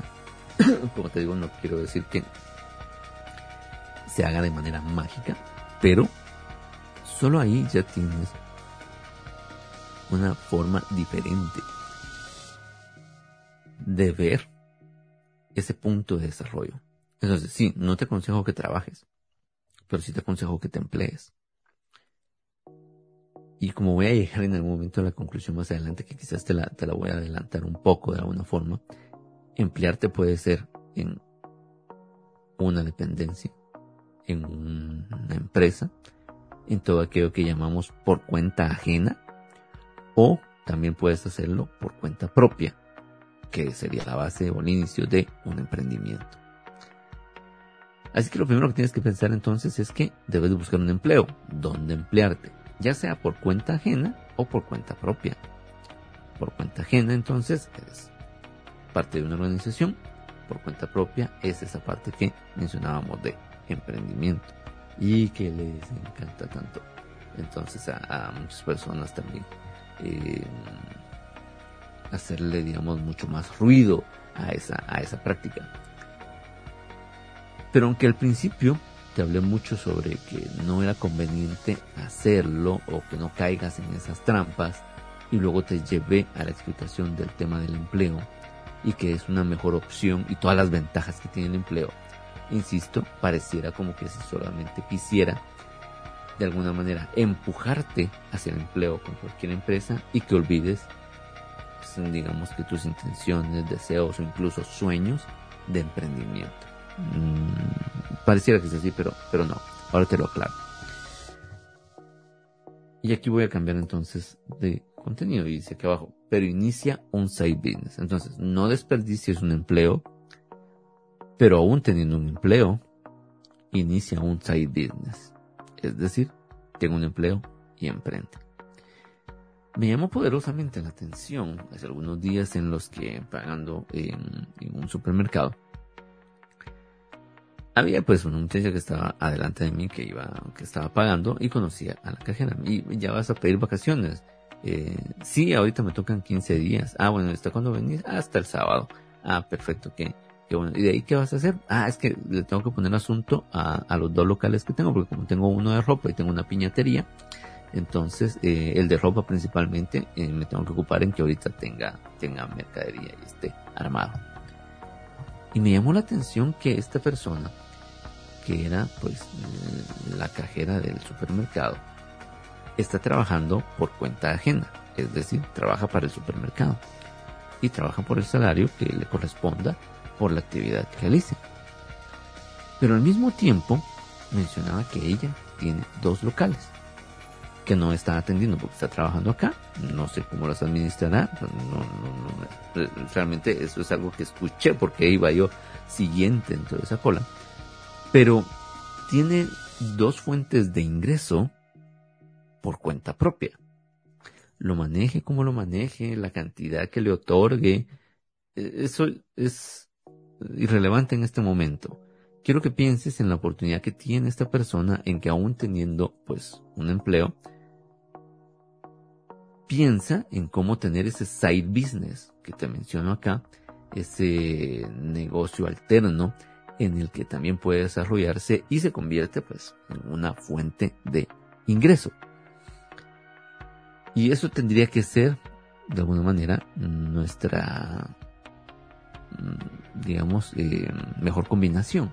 como te digo, no quiero decir que se haga de manera mágica, pero Solo ahí ya tienes una forma diferente de ver ese punto de desarrollo. Entonces, sí, no te aconsejo que trabajes, pero sí te aconsejo que te emplees. Y como voy a llegar en algún momento a la conclusión más adelante, que quizás te la, te la voy a adelantar un poco de alguna forma, emplearte puede ser en una dependencia, en una empresa, en todo aquello que llamamos por cuenta ajena o también puedes hacerlo por cuenta propia, que sería la base o el inicio de un emprendimiento. Así que lo primero que tienes que pensar entonces es que debes de buscar un empleo, donde emplearte, ya sea por cuenta ajena o por cuenta propia. por cuenta ajena entonces es parte de una organización, por cuenta propia es esa parte que mencionábamos de emprendimiento y que les encanta tanto. Entonces a, muchas personas también eh, hacerle digamos mucho más ruido a esa, a esa práctica. Pero aunque al principio te hablé mucho sobre que no era conveniente hacerlo o que no caigas en esas trampas y luego te llevé a la explicación del tema del empleo y que es una mejor opción y todas las ventajas que tiene el empleo. Insisto, pareciera como que si solamente quisiera de alguna manera empujarte hacia el empleo con cualquier empresa y que olvides, pues, digamos que tus intenciones, deseos o incluso sueños de emprendimiento. Mm, pareciera que es así, pero, pero no. Ahora te lo aclaro. Y aquí voy a cambiar entonces de contenido. Y dice aquí abajo, pero inicia un side business. Entonces, no desperdicies un empleo, pero aún teniendo un empleo, inicia un side business. Es decir, tengo un empleo y emprende. Me llamó poderosamente la atención hace algunos días en los que pagando en, en un supermercado, había pues una muchacha que estaba adelante de mí que iba, que estaba pagando y conocía a la cajera. Y ya vas a pedir vacaciones. Eh, sí, ahorita me tocan 15 días. Ah, bueno, ¿está cuando venís? Hasta el sábado. Ah, perfecto, qué, qué bueno. ¿Y de ahí qué vas a hacer? Ah, es que le tengo que poner asunto a, a los dos locales que tengo, porque como tengo uno de ropa y tengo una piñatería, entonces eh, el de ropa principalmente eh, me tengo que ocupar en que ahorita tenga, tenga mercadería y esté armado. Y me llamó la atención que esta persona, que era pues la cajera del supermercado, está trabajando por cuenta ajena, es decir, trabaja para el supermercado. Y trabaja por el salario que le corresponda por la actividad que realice. Pero al mismo tiempo mencionaba que ella tiene dos locales que no está atendiendo porque está trabajando acá. No sé cómo las administrará. realmente eso es algo que escuché porque iba yo siguiente en toda esa cola. Pero tiene dos fuentes de ingreso por cuenta propia. Lo maneje como lo maneje, la cantidad que le otorgue, e, eso es irrelevante en este momento. Quiero que pienses en la oportunidad que tiene esta persona en que aún teniendo pues un empleo, piensa en cómo tener ese side business que te menciono acá, ese negocio alterno en el que también puede desarrollarse y se convierte pues en una fuente de ingreso. Y eso tendría que ser, de alguna manera, nuestra, mm, digamos, eh, mejor combinación.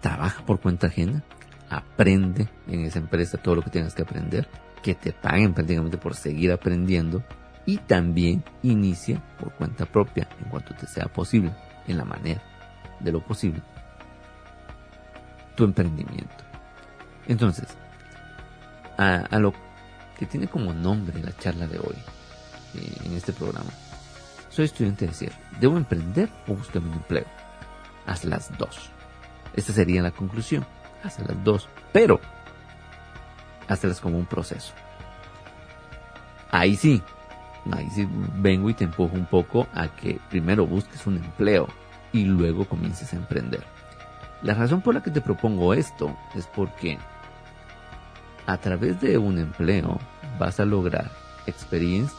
Trabaja por cuenta ajena, aprende en esa empresa todo lo que tengas que aprender, que te paguen prácticamente por seguir aprendiendo y también inicia por cuenta propia en cuanto te sea posible, en la manera de lo posible, tu emprendimiento. Entonces, a, lo que tiene como nombre la charla de hoy eh, en este programa. Soy estudiante de cierre. ¿Debo emprender o buscar un empleo? Haz las dos. Esta sería la conclusión. Haz las dos. Pero, hazlas como un proceso. Ahí sí, ahí sí vengo y te empujo un poco a que primero busques un empleo y luego comiences a emprender. La razón por la que te propongo esto es porque a través de un empleo vas a lograr experiencia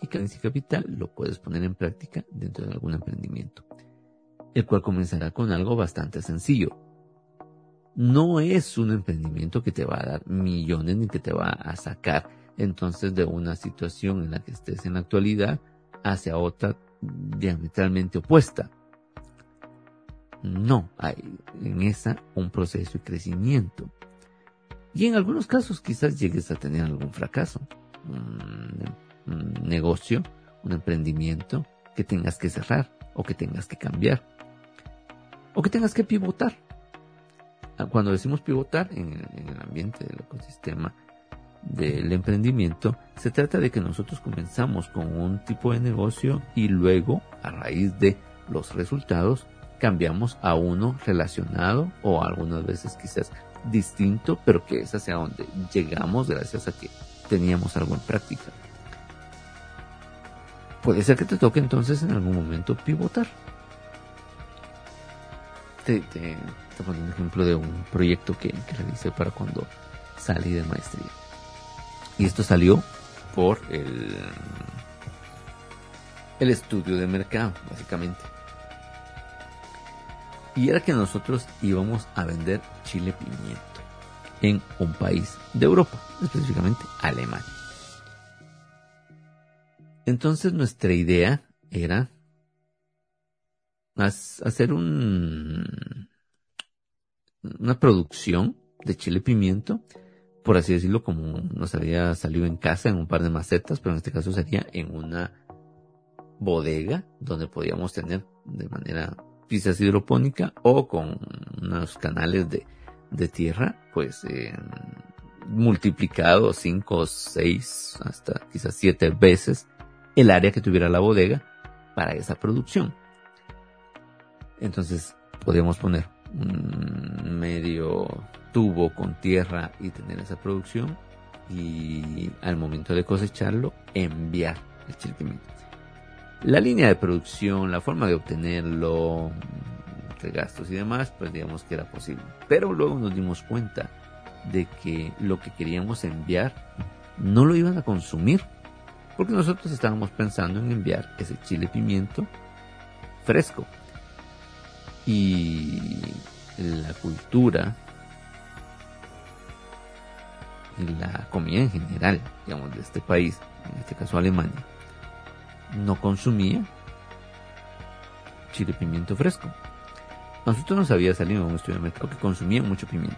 y carencia capital lo puedes poner en práctica dentro de algún emprendimiento, el cual comenzará con algo bastante sencillo. No es un emprendimiento que te va a dar millones ni que te va a sacar entonces de una situación en la que estés en la actualidad hacia otra diametralmente opuesta. No, hay en esa un proceso de crecimiento. Y en algunos casos quizás llegues a tener algún fracaso. Un, negocio, un emprendimiento que tengas que cerrar o que tengas que cambiar. O que tengas que pivotar. Cuando decimos pivotar en el ambiente del ecosistema del emprendimiento, se trata de que nosotros comenzamos con un tipo de negocio y luego, a raíz de los resultados, cambiamos a uno relacionado o algunas veces quizás distinto, pero que es hacia donde llegamos gracias a que teníamos algo en práctica. Puede ser que te toque entonces en algún momento pivotar. Te, pongo un ejemplo de un proyecto que, que realicé para cuando salí de maestría. Y esto salió por el, el estudio de mercado, básicamente. Y era que nosotros íbamos a vender chile pimiento en un país de Europa, específicamente Alemania. Entonces nuestra idea era hacer un, una producción de chile pimiento, por así decirlo, como nos había salido en casa en un par de macetas, pero en este caso sería en una bodega donde podíamos tener de manera quizás hidropónica o con unos canales de, tierra, pues multiplicado 5, 6, hasta quizás 7 veces el área que tuviera la bodega para esa producción. Entonces podíamos poner un medio tubo con tierra y tener esa producción y al momento de cosecharlo enviar el chile la línea de producción, la forma de obtenerlo, entre gastos y demás, pues digamos que era posible. Pero luego nos dimos cuenta de que lo que queríamos enviar no lo iban a consumir, porque nosotros estábamos pensando en enviar ese chile pimiento fresco. Y la cultura la comida en general, digamos, de este país, en este caso Alemania, no consumía chile pimiento fresco. nosotros nos había salido un estudio de mercado que consumía mucho pimiento,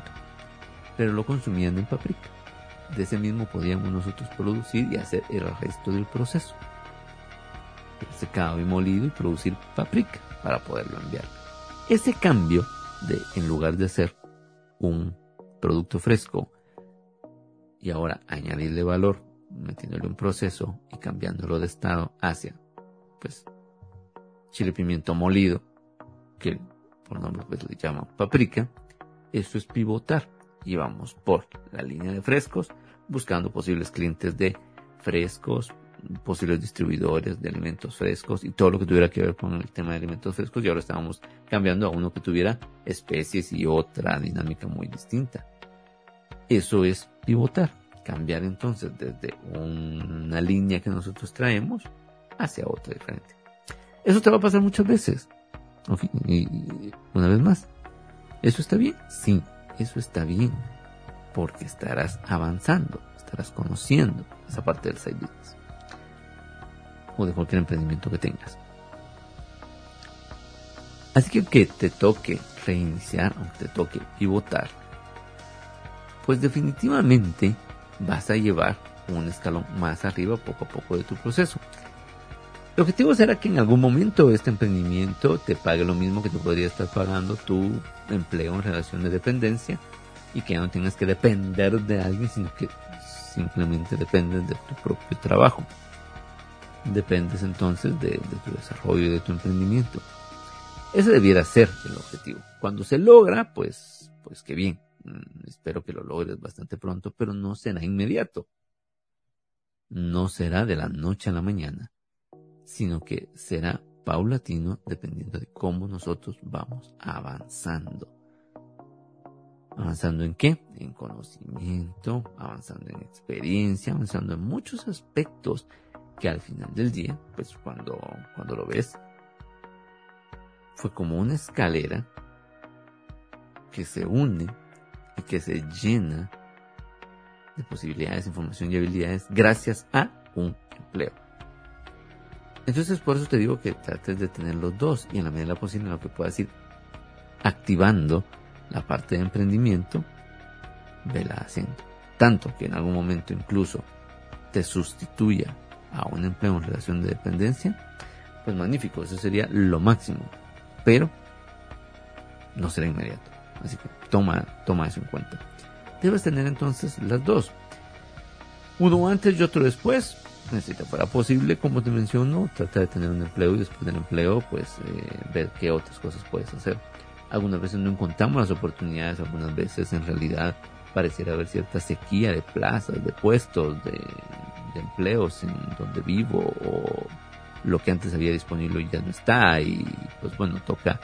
pero lo consumían en paprika. De ese mismo podíamos nosotros producir y hacer el resto del proceso. Secado y molido y producir paprika para poderlo enviar. Ese cambio de, en lugar de hacer un producto fresco y ahora añadirle valor metiéndole un proceso y cambiándolo de estado hacia, pues, chile pimiento molido, que por nombre pues le llaman paprika, eso es pivotar. Y vamos por la línea de frescos, buscando posibles clientes de frescos, posibles distribuidores de alimentos frescos y todo lo que tuviera que ver con el tema de alimentos frescos y ahora estábamos cambiando a uno que tuviera especies y otra dinámica muy distinta. Eso es pivotar cambiar entonces desde una línea que nosotros traemos hacia otra diferente. Eso te va a pasar muchas veces. Y una vez más, ¿eso está bien? Sí, eso está bien. Porque estarás avanzando, estarás conociendo esa parte del side business. De cualquier emprendimiento que tengas. Así que que te toque reiniciar, o te toque pivotar, pues definitivamente vas a llevar un escalón más arriba poco a poco de tu proceso. El objetivo será que en algún momento este emprendimiento te pague lo mismo que tú podrías estar pagando tu empleo en relación de dependencia y que ya no tengas que depender de alguien, sino que simplemente dependes de tu propio trabajo. Dependes entonces de, tu desarrollo y de tu emprendimiento. Ese debiera ser el objetivo. Cuando se logra, pues, pues qué bien. Mm, espero que lo logres bastante pronto, pero no será inmediato. No será de la noche a la mañana, sino que será paulatino dependiendo de cómo nosotros vamos avanzando. ¿Avanzando en qué? En conocimiento, avanzando en experiencia, avanzando en muchos aspectos que al final del día, pues cuando, cuando lo ves, fue como una escalera que se une que se llena de posibilidades, información y habilidades gracias a un empleo. Entonces por eso te digo que trates de tener los dos y en la medida posible lo que puedas ir activando la parte de emprendimiento, vela haciendo. Tanto que en algún momento incluso te sustituya a un empleo en relación de dependencia, pues magnífico, eso sería lo máximo. Pero no será inmediato. Así que toma, toma eso en cuenta. Debes tener entonces las dos. Uno antes y otro después. Necesita para posible, como te menciono, trata de tener un empleo y después del empleo, pues eh, ver qué otras cosas puedes hacer. Algunas veces no encontramos las oportunidades, algunas veces en realidad pareciera haber cierta sequía de plazas, de puestos, de, empleos en donde vivo o lo que antes había disponible ya no está y pues bueno, toca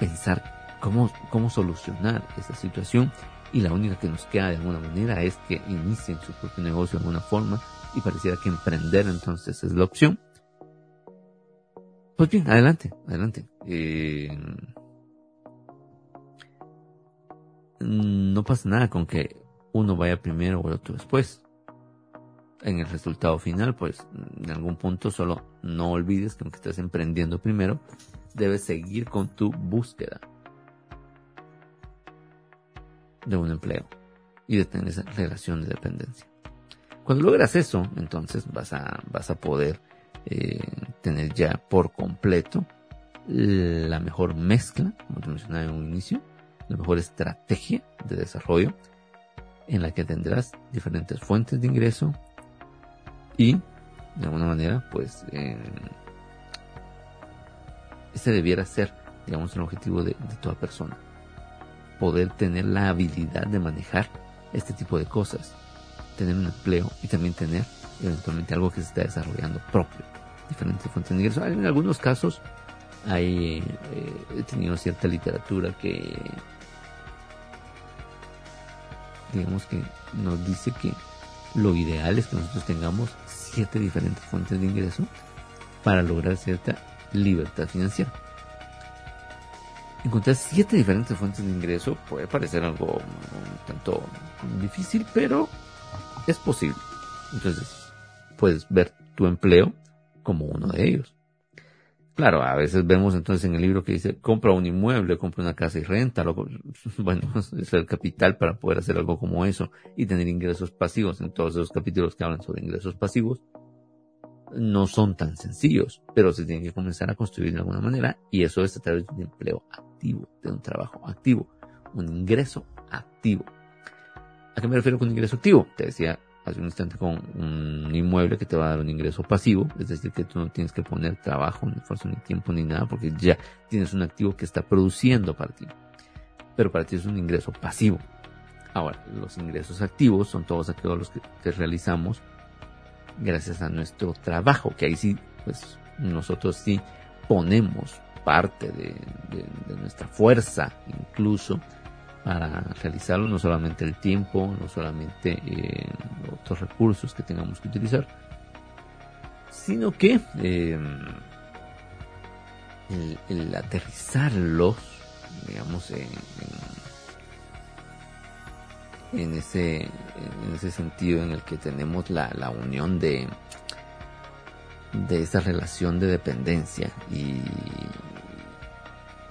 pensar cómo, cómo solucionar esa situación y la única que nos queda de alguna manera es que inicien su propio negocio de alguna forma y pareciera que emprender entonces es la opción. Pues bien, adelante, adelante. Eh, no pasa nada con que uno vaya primero o el otro después. En el resultado final, pues en algún punto solo no olvides que aunque estés emprendiendo primero, debes seguir con tu búsqueda de un empleo y de tener esa relación de dependencia. Cuando logras eso, entonces vas a, vas a poder eh, tener ya por completo la mejor mezcla, como te mencionaba en un inicio, la mejor estrategia de desarrollo en la que tendrás diferentes fuentes de ingreso y de alguna manera pues eh, ese debiera ser digamos el objetivo de, toda persona. Poder tener la habilidad de manejar este tipo de cosas tener un empleo y también tener eventualmente algo que se está desarrollando propio diferentes fuentes de ingreso. En algunos casos hay eh, he tenido cierta literatura que digamos que nos dice que lo ideal es que nosotros tengamos siete diferentes fuentes de ingreso para lograr cierta libertad financiera. Encontrar siete diferentes fuentes de ingreso puede parecer algo un tanto difícil, pero es posible. Entonces, puedes ver tu empleo como uno de ellos. Claro, a veces vemos entonces en el libro que dice, compra un inmueble, compra una casa y renta. Bueno, es el capital para poder hacer algo como eso y tener ingresos pasivos. En todos esos capítulos que hablan sobre ingresos pasivos, no son tan sencillos, pero se tienen que comenzar a construir de alguna manera y eso es a través de un empleo activo, de un trabajo activo, un ingreso activo. ¿A qué me refiero con ingreso activo? Te decía hace un instante con un inmueble que te va a dar un ingreso pasivo, es decir, que tú no tienes que poner trabajo, ni esfuerzo, ni tiempo, ni nada, porque ya tienes un activo que está produciendo para ti. Pero para ti es un ingreso pasivo. Ahora, los ingresos activos son todos aquellos los que, realizamos gracias a nuestro trabajo, que ahí sí, pues nosotros sí ponemos parte de nuestra fuerza, incluso para realizarlo, no solamente el tiempo, no solamente eh, otros recursos que tengamos que utilizar, sino que eh, el, aterrizarlos, digamos, en, en, ese, en ese sentido en el que tenemos la, la unión de, de esa relación de dependencia y,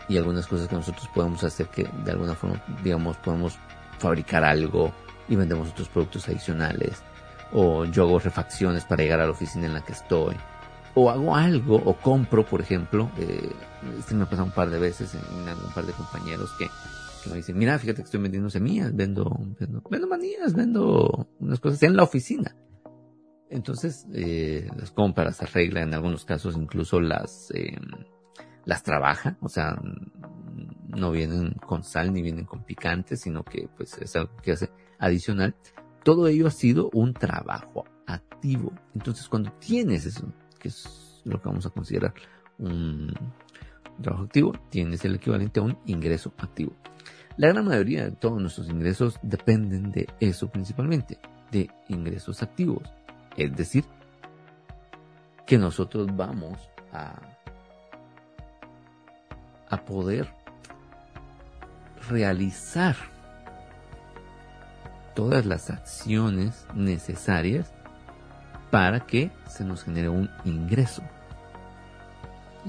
y algunas cosas que nosotros podemos hacer que de alguna forma, digamos, podemos fabricar algo y vendemos otros productos adicionales. O yo hago refacciones para llegar a la oficina en la que estoy. O hago algo, o compro, por ejemplo, eh, este me ha pasado un par de veces en, algún par de compañeros que, me dicen, mira, fíjate que estoy vendiendo semillas, vendo, vendo, vendo manías, vendo unas cosas en la oficina. Entonces, eh, las compras, arregla, en algunos casos incluso las, eh, las trabaja, o sea, no vienen con sal ni vienen con picante, sino que pues es algo que hace adicional. Todo ello ha sido un trabajo activo. Entonces cuando tienes eso, que es lo que vamos a considerar un trabajo activo, tienes el equivalente a un ingreso activo. La gran mayoría de todos nuestros ingresos dependen de eso principalmente, de ingresos activos. Es decir, que nosotros vamos a a poder realizar todas las acciones necesarias para que se nos genere un ingreso.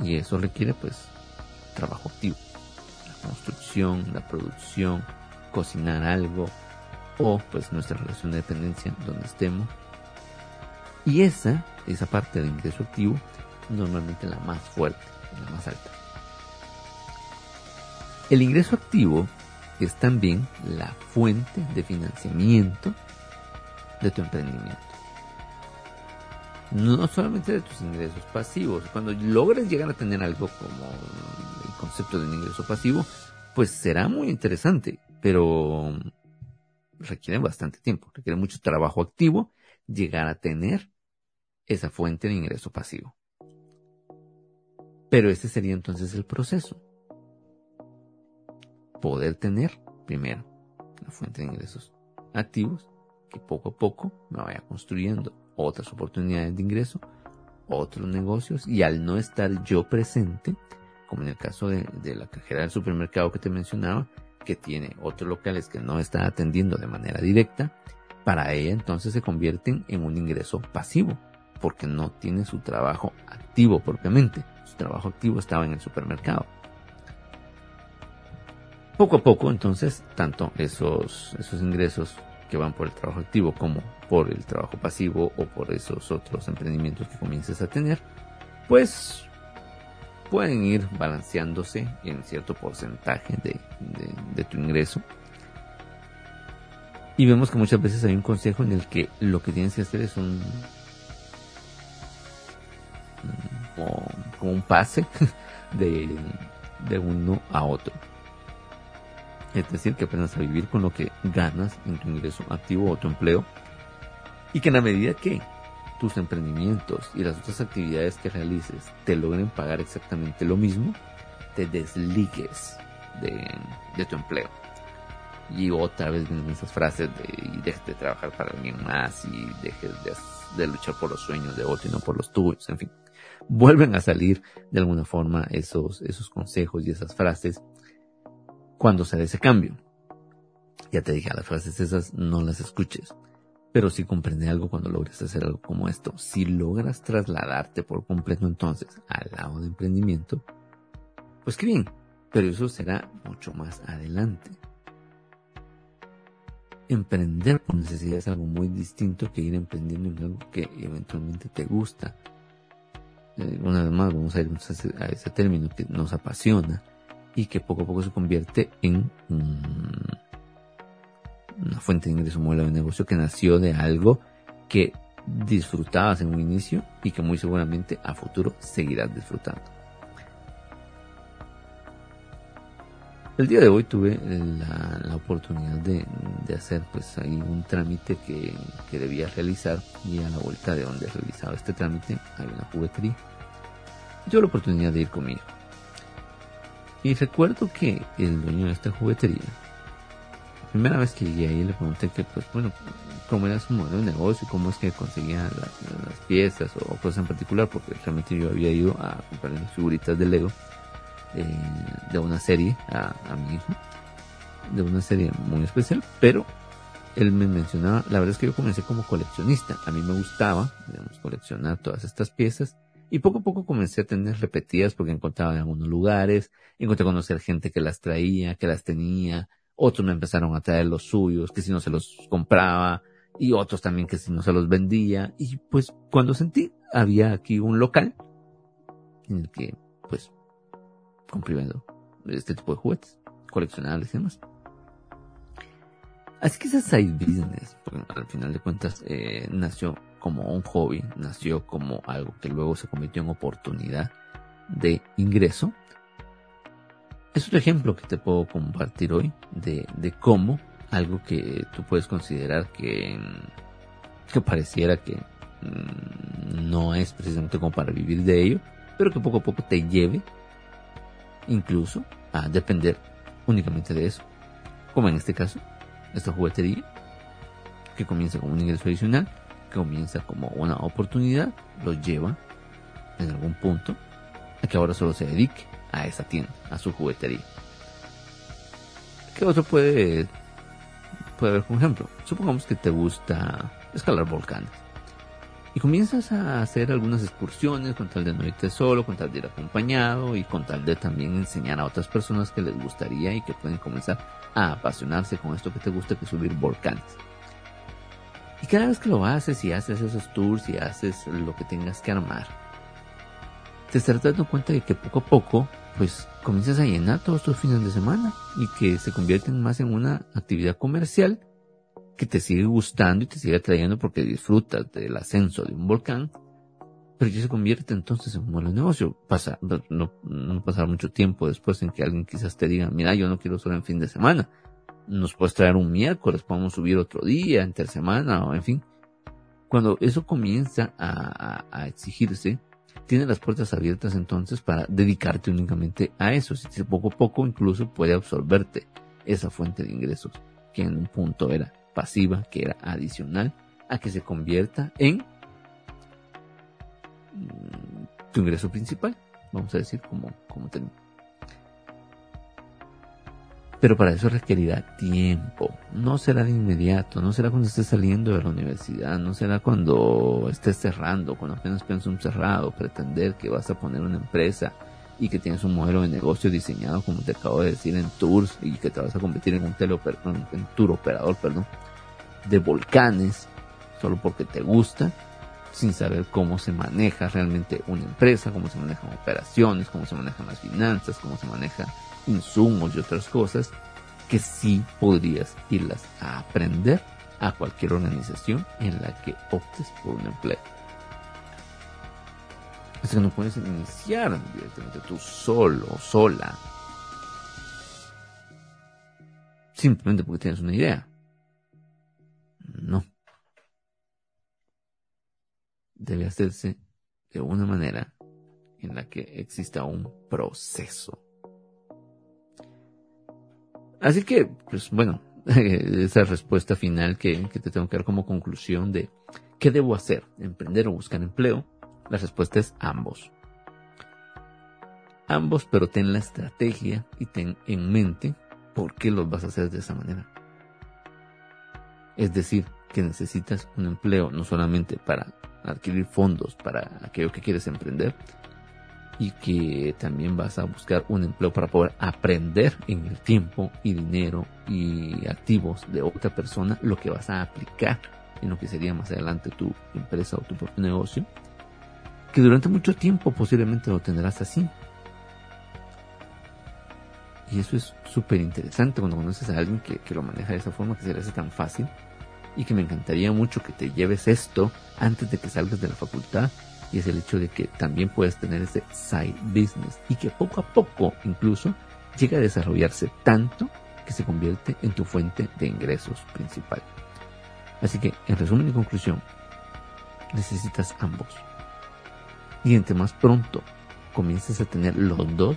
Y eso requiere pues trabajo activo. La construcción, la producción, cocinar algo o pues nuestra relación de dependencia donde estemos. Y esa, esa parte de ingreso activo, normalmente la más fuerte, la más alta. El ingreso activo es también la fuente de financiamiento de tu emprendimiento. No solamente de tus ingresos pasivos. Cuando logres llegar a tener algo como el concepto de un ingreso pasivo, pues será muy interesante, pero requiere bastante tiempo, requiere mucho trabajo activo llegar a tener esa fuente de ingreso pasivo. Pero este sería entonces el proceso. Poder tener, primero, la fuente de ingresos activos que poco a poco me vaya construyendo otras oportunidades de ingreso, otros negocios y al no estar yo presente, como en el caso de, la cajera del supermercado que te mencionaba, que tiene otros locales que no está atendiendo de manera directa, para ella entonces se convierten en un ingreso pasivo, porque no tiene su trabajo activo propiamente. Su trabajo activo estaba en el supermercado. Poco a poco entonces, tanto esos, esos ingresos que van por el trabajo activo como por el trabajo pasivo o por esos otros emprendimientos que comiences a tener, pues pueden ir balanceándose en cierto porcentaje de, tu ingreso. Y vemos que muchas veces hay un consejo en el que lo que tienes que hacer es un como, un pase de, de uno a otro. Es decir, que aprendas a vivir con lo que ganas en tu ingreso activo o tu empleo. Y que en la medida que tus emprendimientos y las otras actividades que realices te logren pagar exactamente lo mismo, te desligues de, tu empleo. Y otra vez vienen esas frases de y dejes de trabajar para alguien más y dejes de, de, luchar por los sueños de otro y no por los tuyos, en fin. Vuelven a salir de alguna forma esos, esos consejos y esas frases cuando se dé ese cambio. Ya te dije, las frases esas no las escuches. Pero si comprende algo cuando logres hacer algo como esto, si logras trasladarte por completo entonces al lado de emprendimiento, pues qué bien, pero eso será mucho más adelante. Emprender por necesidad es algo muy distinto que ir emprendiendo en algo que eventualmente te gusta. Eh, una vez más, vamos a ir a ese término que nos apasiona y que poco a poco se convierte en una fuente de ingreso, modelo de negocio que nació de algo que disfrutabas en un inicio y que muy seguramente a futuro seguirás disfrutando. El día de hoy tuve la, oportunidad de, hacer pues ahí un trámite que, que, debía realizar y a la vuelta de donde realizaba este trámite había una juguetería. Yo la oportunidad de ir conmigo y recuerdo que el dueño de esta juguetería, la primera vez que llegué ahí le pregunté que, pues bueno, cómo era su modelo de negocio, cómo es que conseguía las, piezas o cosas en particular, porque realmente yo había ido a comprar figuritas de Lego eh, de una serie a, mi hijo, de una serie muy especial, pero él me mencionaba, la verdad es que yo comencé como coleccionista, a mí me gustaba, digamos, coleccionar todas estas piezas y poco a poco comencé a tener repetidas porque encontraba en algunos lugares, encontré a conocer gente que las traía, que las tenía, otros me empezaron a traer los suyos, que si no se los compraba, y otros también que si no se los vendía. Y pues cuando sentí, había aquí un local en el que pues compré este tipo de juguetes, coleccionables y demás. Así que ese side business, porque al final de cuentas eh, nació como un hobby, nació como algo que luego se convirtió en oportunidad de ingreso. Es otro ejemplo que te puedo compartir hoy de, cómo algo que tú puedes considerar que, que pareciera que mm, no es precisamente como para vivir de ello, pero que poco a poco te lleve incluso a depender únicamente de eso. Como en este caso, esta juguetería, que comienza como un ingreso adicional comienza como una oportunidad, lo lleva en algún punto a que ahora solo se dedique a esa tienda, a su juguetería. ¿Qué otro puede, puede haber como ejemplo? Supongamos que te gusta escalar volcanes. Y comienzas a hacer algunas excursiones con tal de no irte solo, con tal de ir acompañado y con tal de también enseñar a otras personas que les gustaría y que pueden comenzar a apasionarse con esto que te gusta, que subir volcanes. Y cada vez que lo haces y haces esos tours y haces lo que tengas que armar, te estás dando cuenta de que poco a poco, pues comienzas a llenar todos tus fines de semana y que se convierten más en una actividad comercial que te sigue gustando y te sigue atrayendo porque disfrutas del ascenso de un volcán, pero ya se convierte entonces en un de negocio. Pasa, no, no pasará mucho tiempo después en que alguien quizás te diga, mira, yo no quiero solo en fin de semana. Nos puedes traer un miércoles, podemos subir otro día, entre semana, o en fin. Cuando eso comienza a, a, exigirse, tiene las puertas abiertas entonces para dedicarte únicamente a eso. Si poco a poco incluso puede absorberte esa fuente de ingresos que en un punto era pasiva, que era adicional, a que se convierta en tu ingreso principal, vamos a decir como, como Pero para eso requerirá tiempo. No será de inmediato, no será cuando estés saliendo de la universidad, no será cuando estés cerrando, cuando apenas piensas un cerrado, pretender que vas a poner una empresa y que tienes un modelo de negocio diseñado, como te acabo de decir, en tours y que te vas a convertir en un en tour operador, perdón, de volcanes, solo porque te gusta, sin saber cómo se maneja realmente una empresa, cómo se manejan operaciones, cómo se manejan las finanzas, cómo se maneja insumos y otras cosas que sí podrías irlas a aprender a cualquier organización en la que optes por un empleo. Así que no puedes iniciar directamente tú solo o sola. Simplemente porque tienes una idea. No. Debe hacerse de una manera en la que exista un proceso. Así que, pues bueno, esa respuesta final que, te tengo que dar como conclusión de qué debo hacer, emprender o buscar empleo, la respuesta es ambos. Ambos, pero ten la estrategia y ten en mente por qué los vas a hacer de esa manera. Es decir, que necesitas un empleo no solamente para adquirir fondos para aquello que quieres emprender, y que también vas a buscar un empleo para poder aprender en el tiempo y dinero y activos de otra persona lo que vas a aplicar en lo que sería más adelante tu empresa o tu propio negocio, que durante mucho tiempo posiblemente lo tendrás así. Y eso es súper interesante cuando conoces a alguien que, que, lo maneja de esa forma, que se le hace tan fácil y que me encantaría mucho que te lleves esto antes de que salgas de la facultad y es el hecho de que también puedes tener ese side business y que poco a poco incluso llega a desarrollarse tanto que se convierte en tu fuente de ingresos principal. Así que, en resumen y conclusión, necesitas ambos. Y entre más pronto comiences a tener los dos,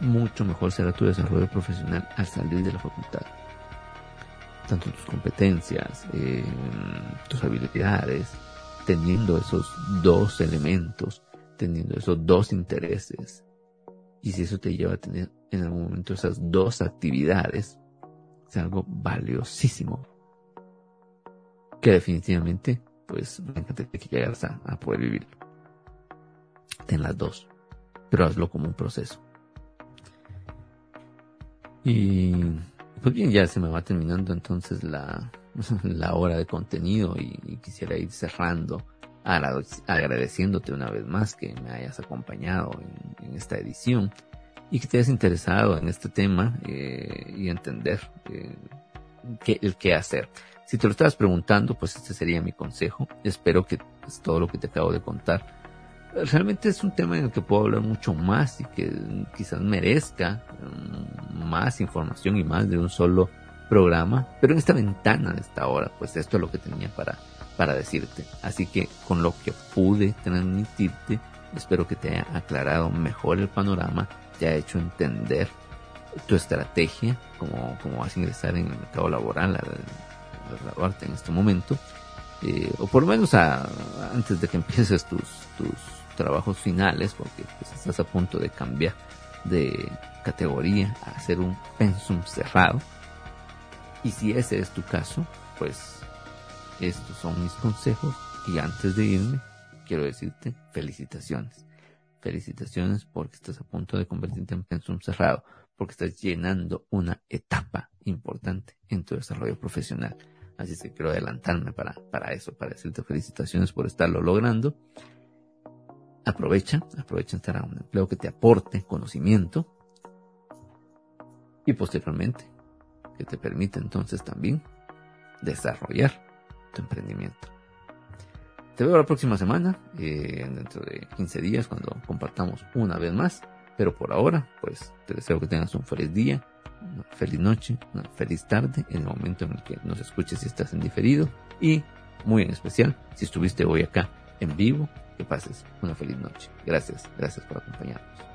mucho mejor será tu desarrollo profesional al salir de la facultad. Tanto tus competencias, eh, tus habilidades, teniendo esos dos elementos, teniendo esos dos intereses. Y si eso te lleva a tener en algún momento esas dos actividades, es algo valiosísimo. Que definitivamente, pues, encantaría que llegaras a, a poder vivir. Ten las dos, pero hazlo como un proceso. Y pues bien, ya se me va terminando entonces la, la hora de contenido y, quisiera ir cerrando agradeciéndote una vez más que me hayas acompañado en, esta edición y que te hayas interesado en este tema eh, y entender eh, qué, el qué hacer. Si te lo estabas preguntando, pues este sería mi consejo. Espero que pues, todo lo que te acabo de contar realmente es un tema en el que puedo hablar mucho más y que quizás merezca mm, más información y más de un solo programa, pero en esta ventana de esta hora, pues esto es lo que tenía para, para decirte. Así que con lo que pude transmitirte, espero que te haya aclarado mejor el panorama, te haya hecho entender tu estrategia, como, como vas a ingresar en el mercado laboral al, graduarte en este momento, eh, o por lo menos antes de que empieces tus, tus trabajos finales, porque pues, estás a punto de cambiar de categoría a hacer un pensum cerrado y si ese es tu caso, pues estos son mis consejos y antes de irme quiero decirte felicitaciones. Felicitaciones porque estás a punto de convertirte en pensum cerrado, porque estás llenando una etapa importante en tu desarrollo profesional. Así que quiero adelantarme para, para eso, para decirte felicitaciones por estarlo logrando. Aprovecha, aprovecha estar a un empleo que te aporte conocimiento y posteriormente que te permite entonces también desarrollar tu emprendimiento. te veo la próxima semana, eh, dentro de 15 días, cuando compartamos una vez más. Pero por ahora, pues te deseo que tengas un feliz día, una feliz noche, una feliz tarde, en el momento en el que nos escuches si estás en diferido. Y muy en especial, si estuviste hoy acá en vivo, que pases una feliz noche. Gracias, gracias por acompañarnos.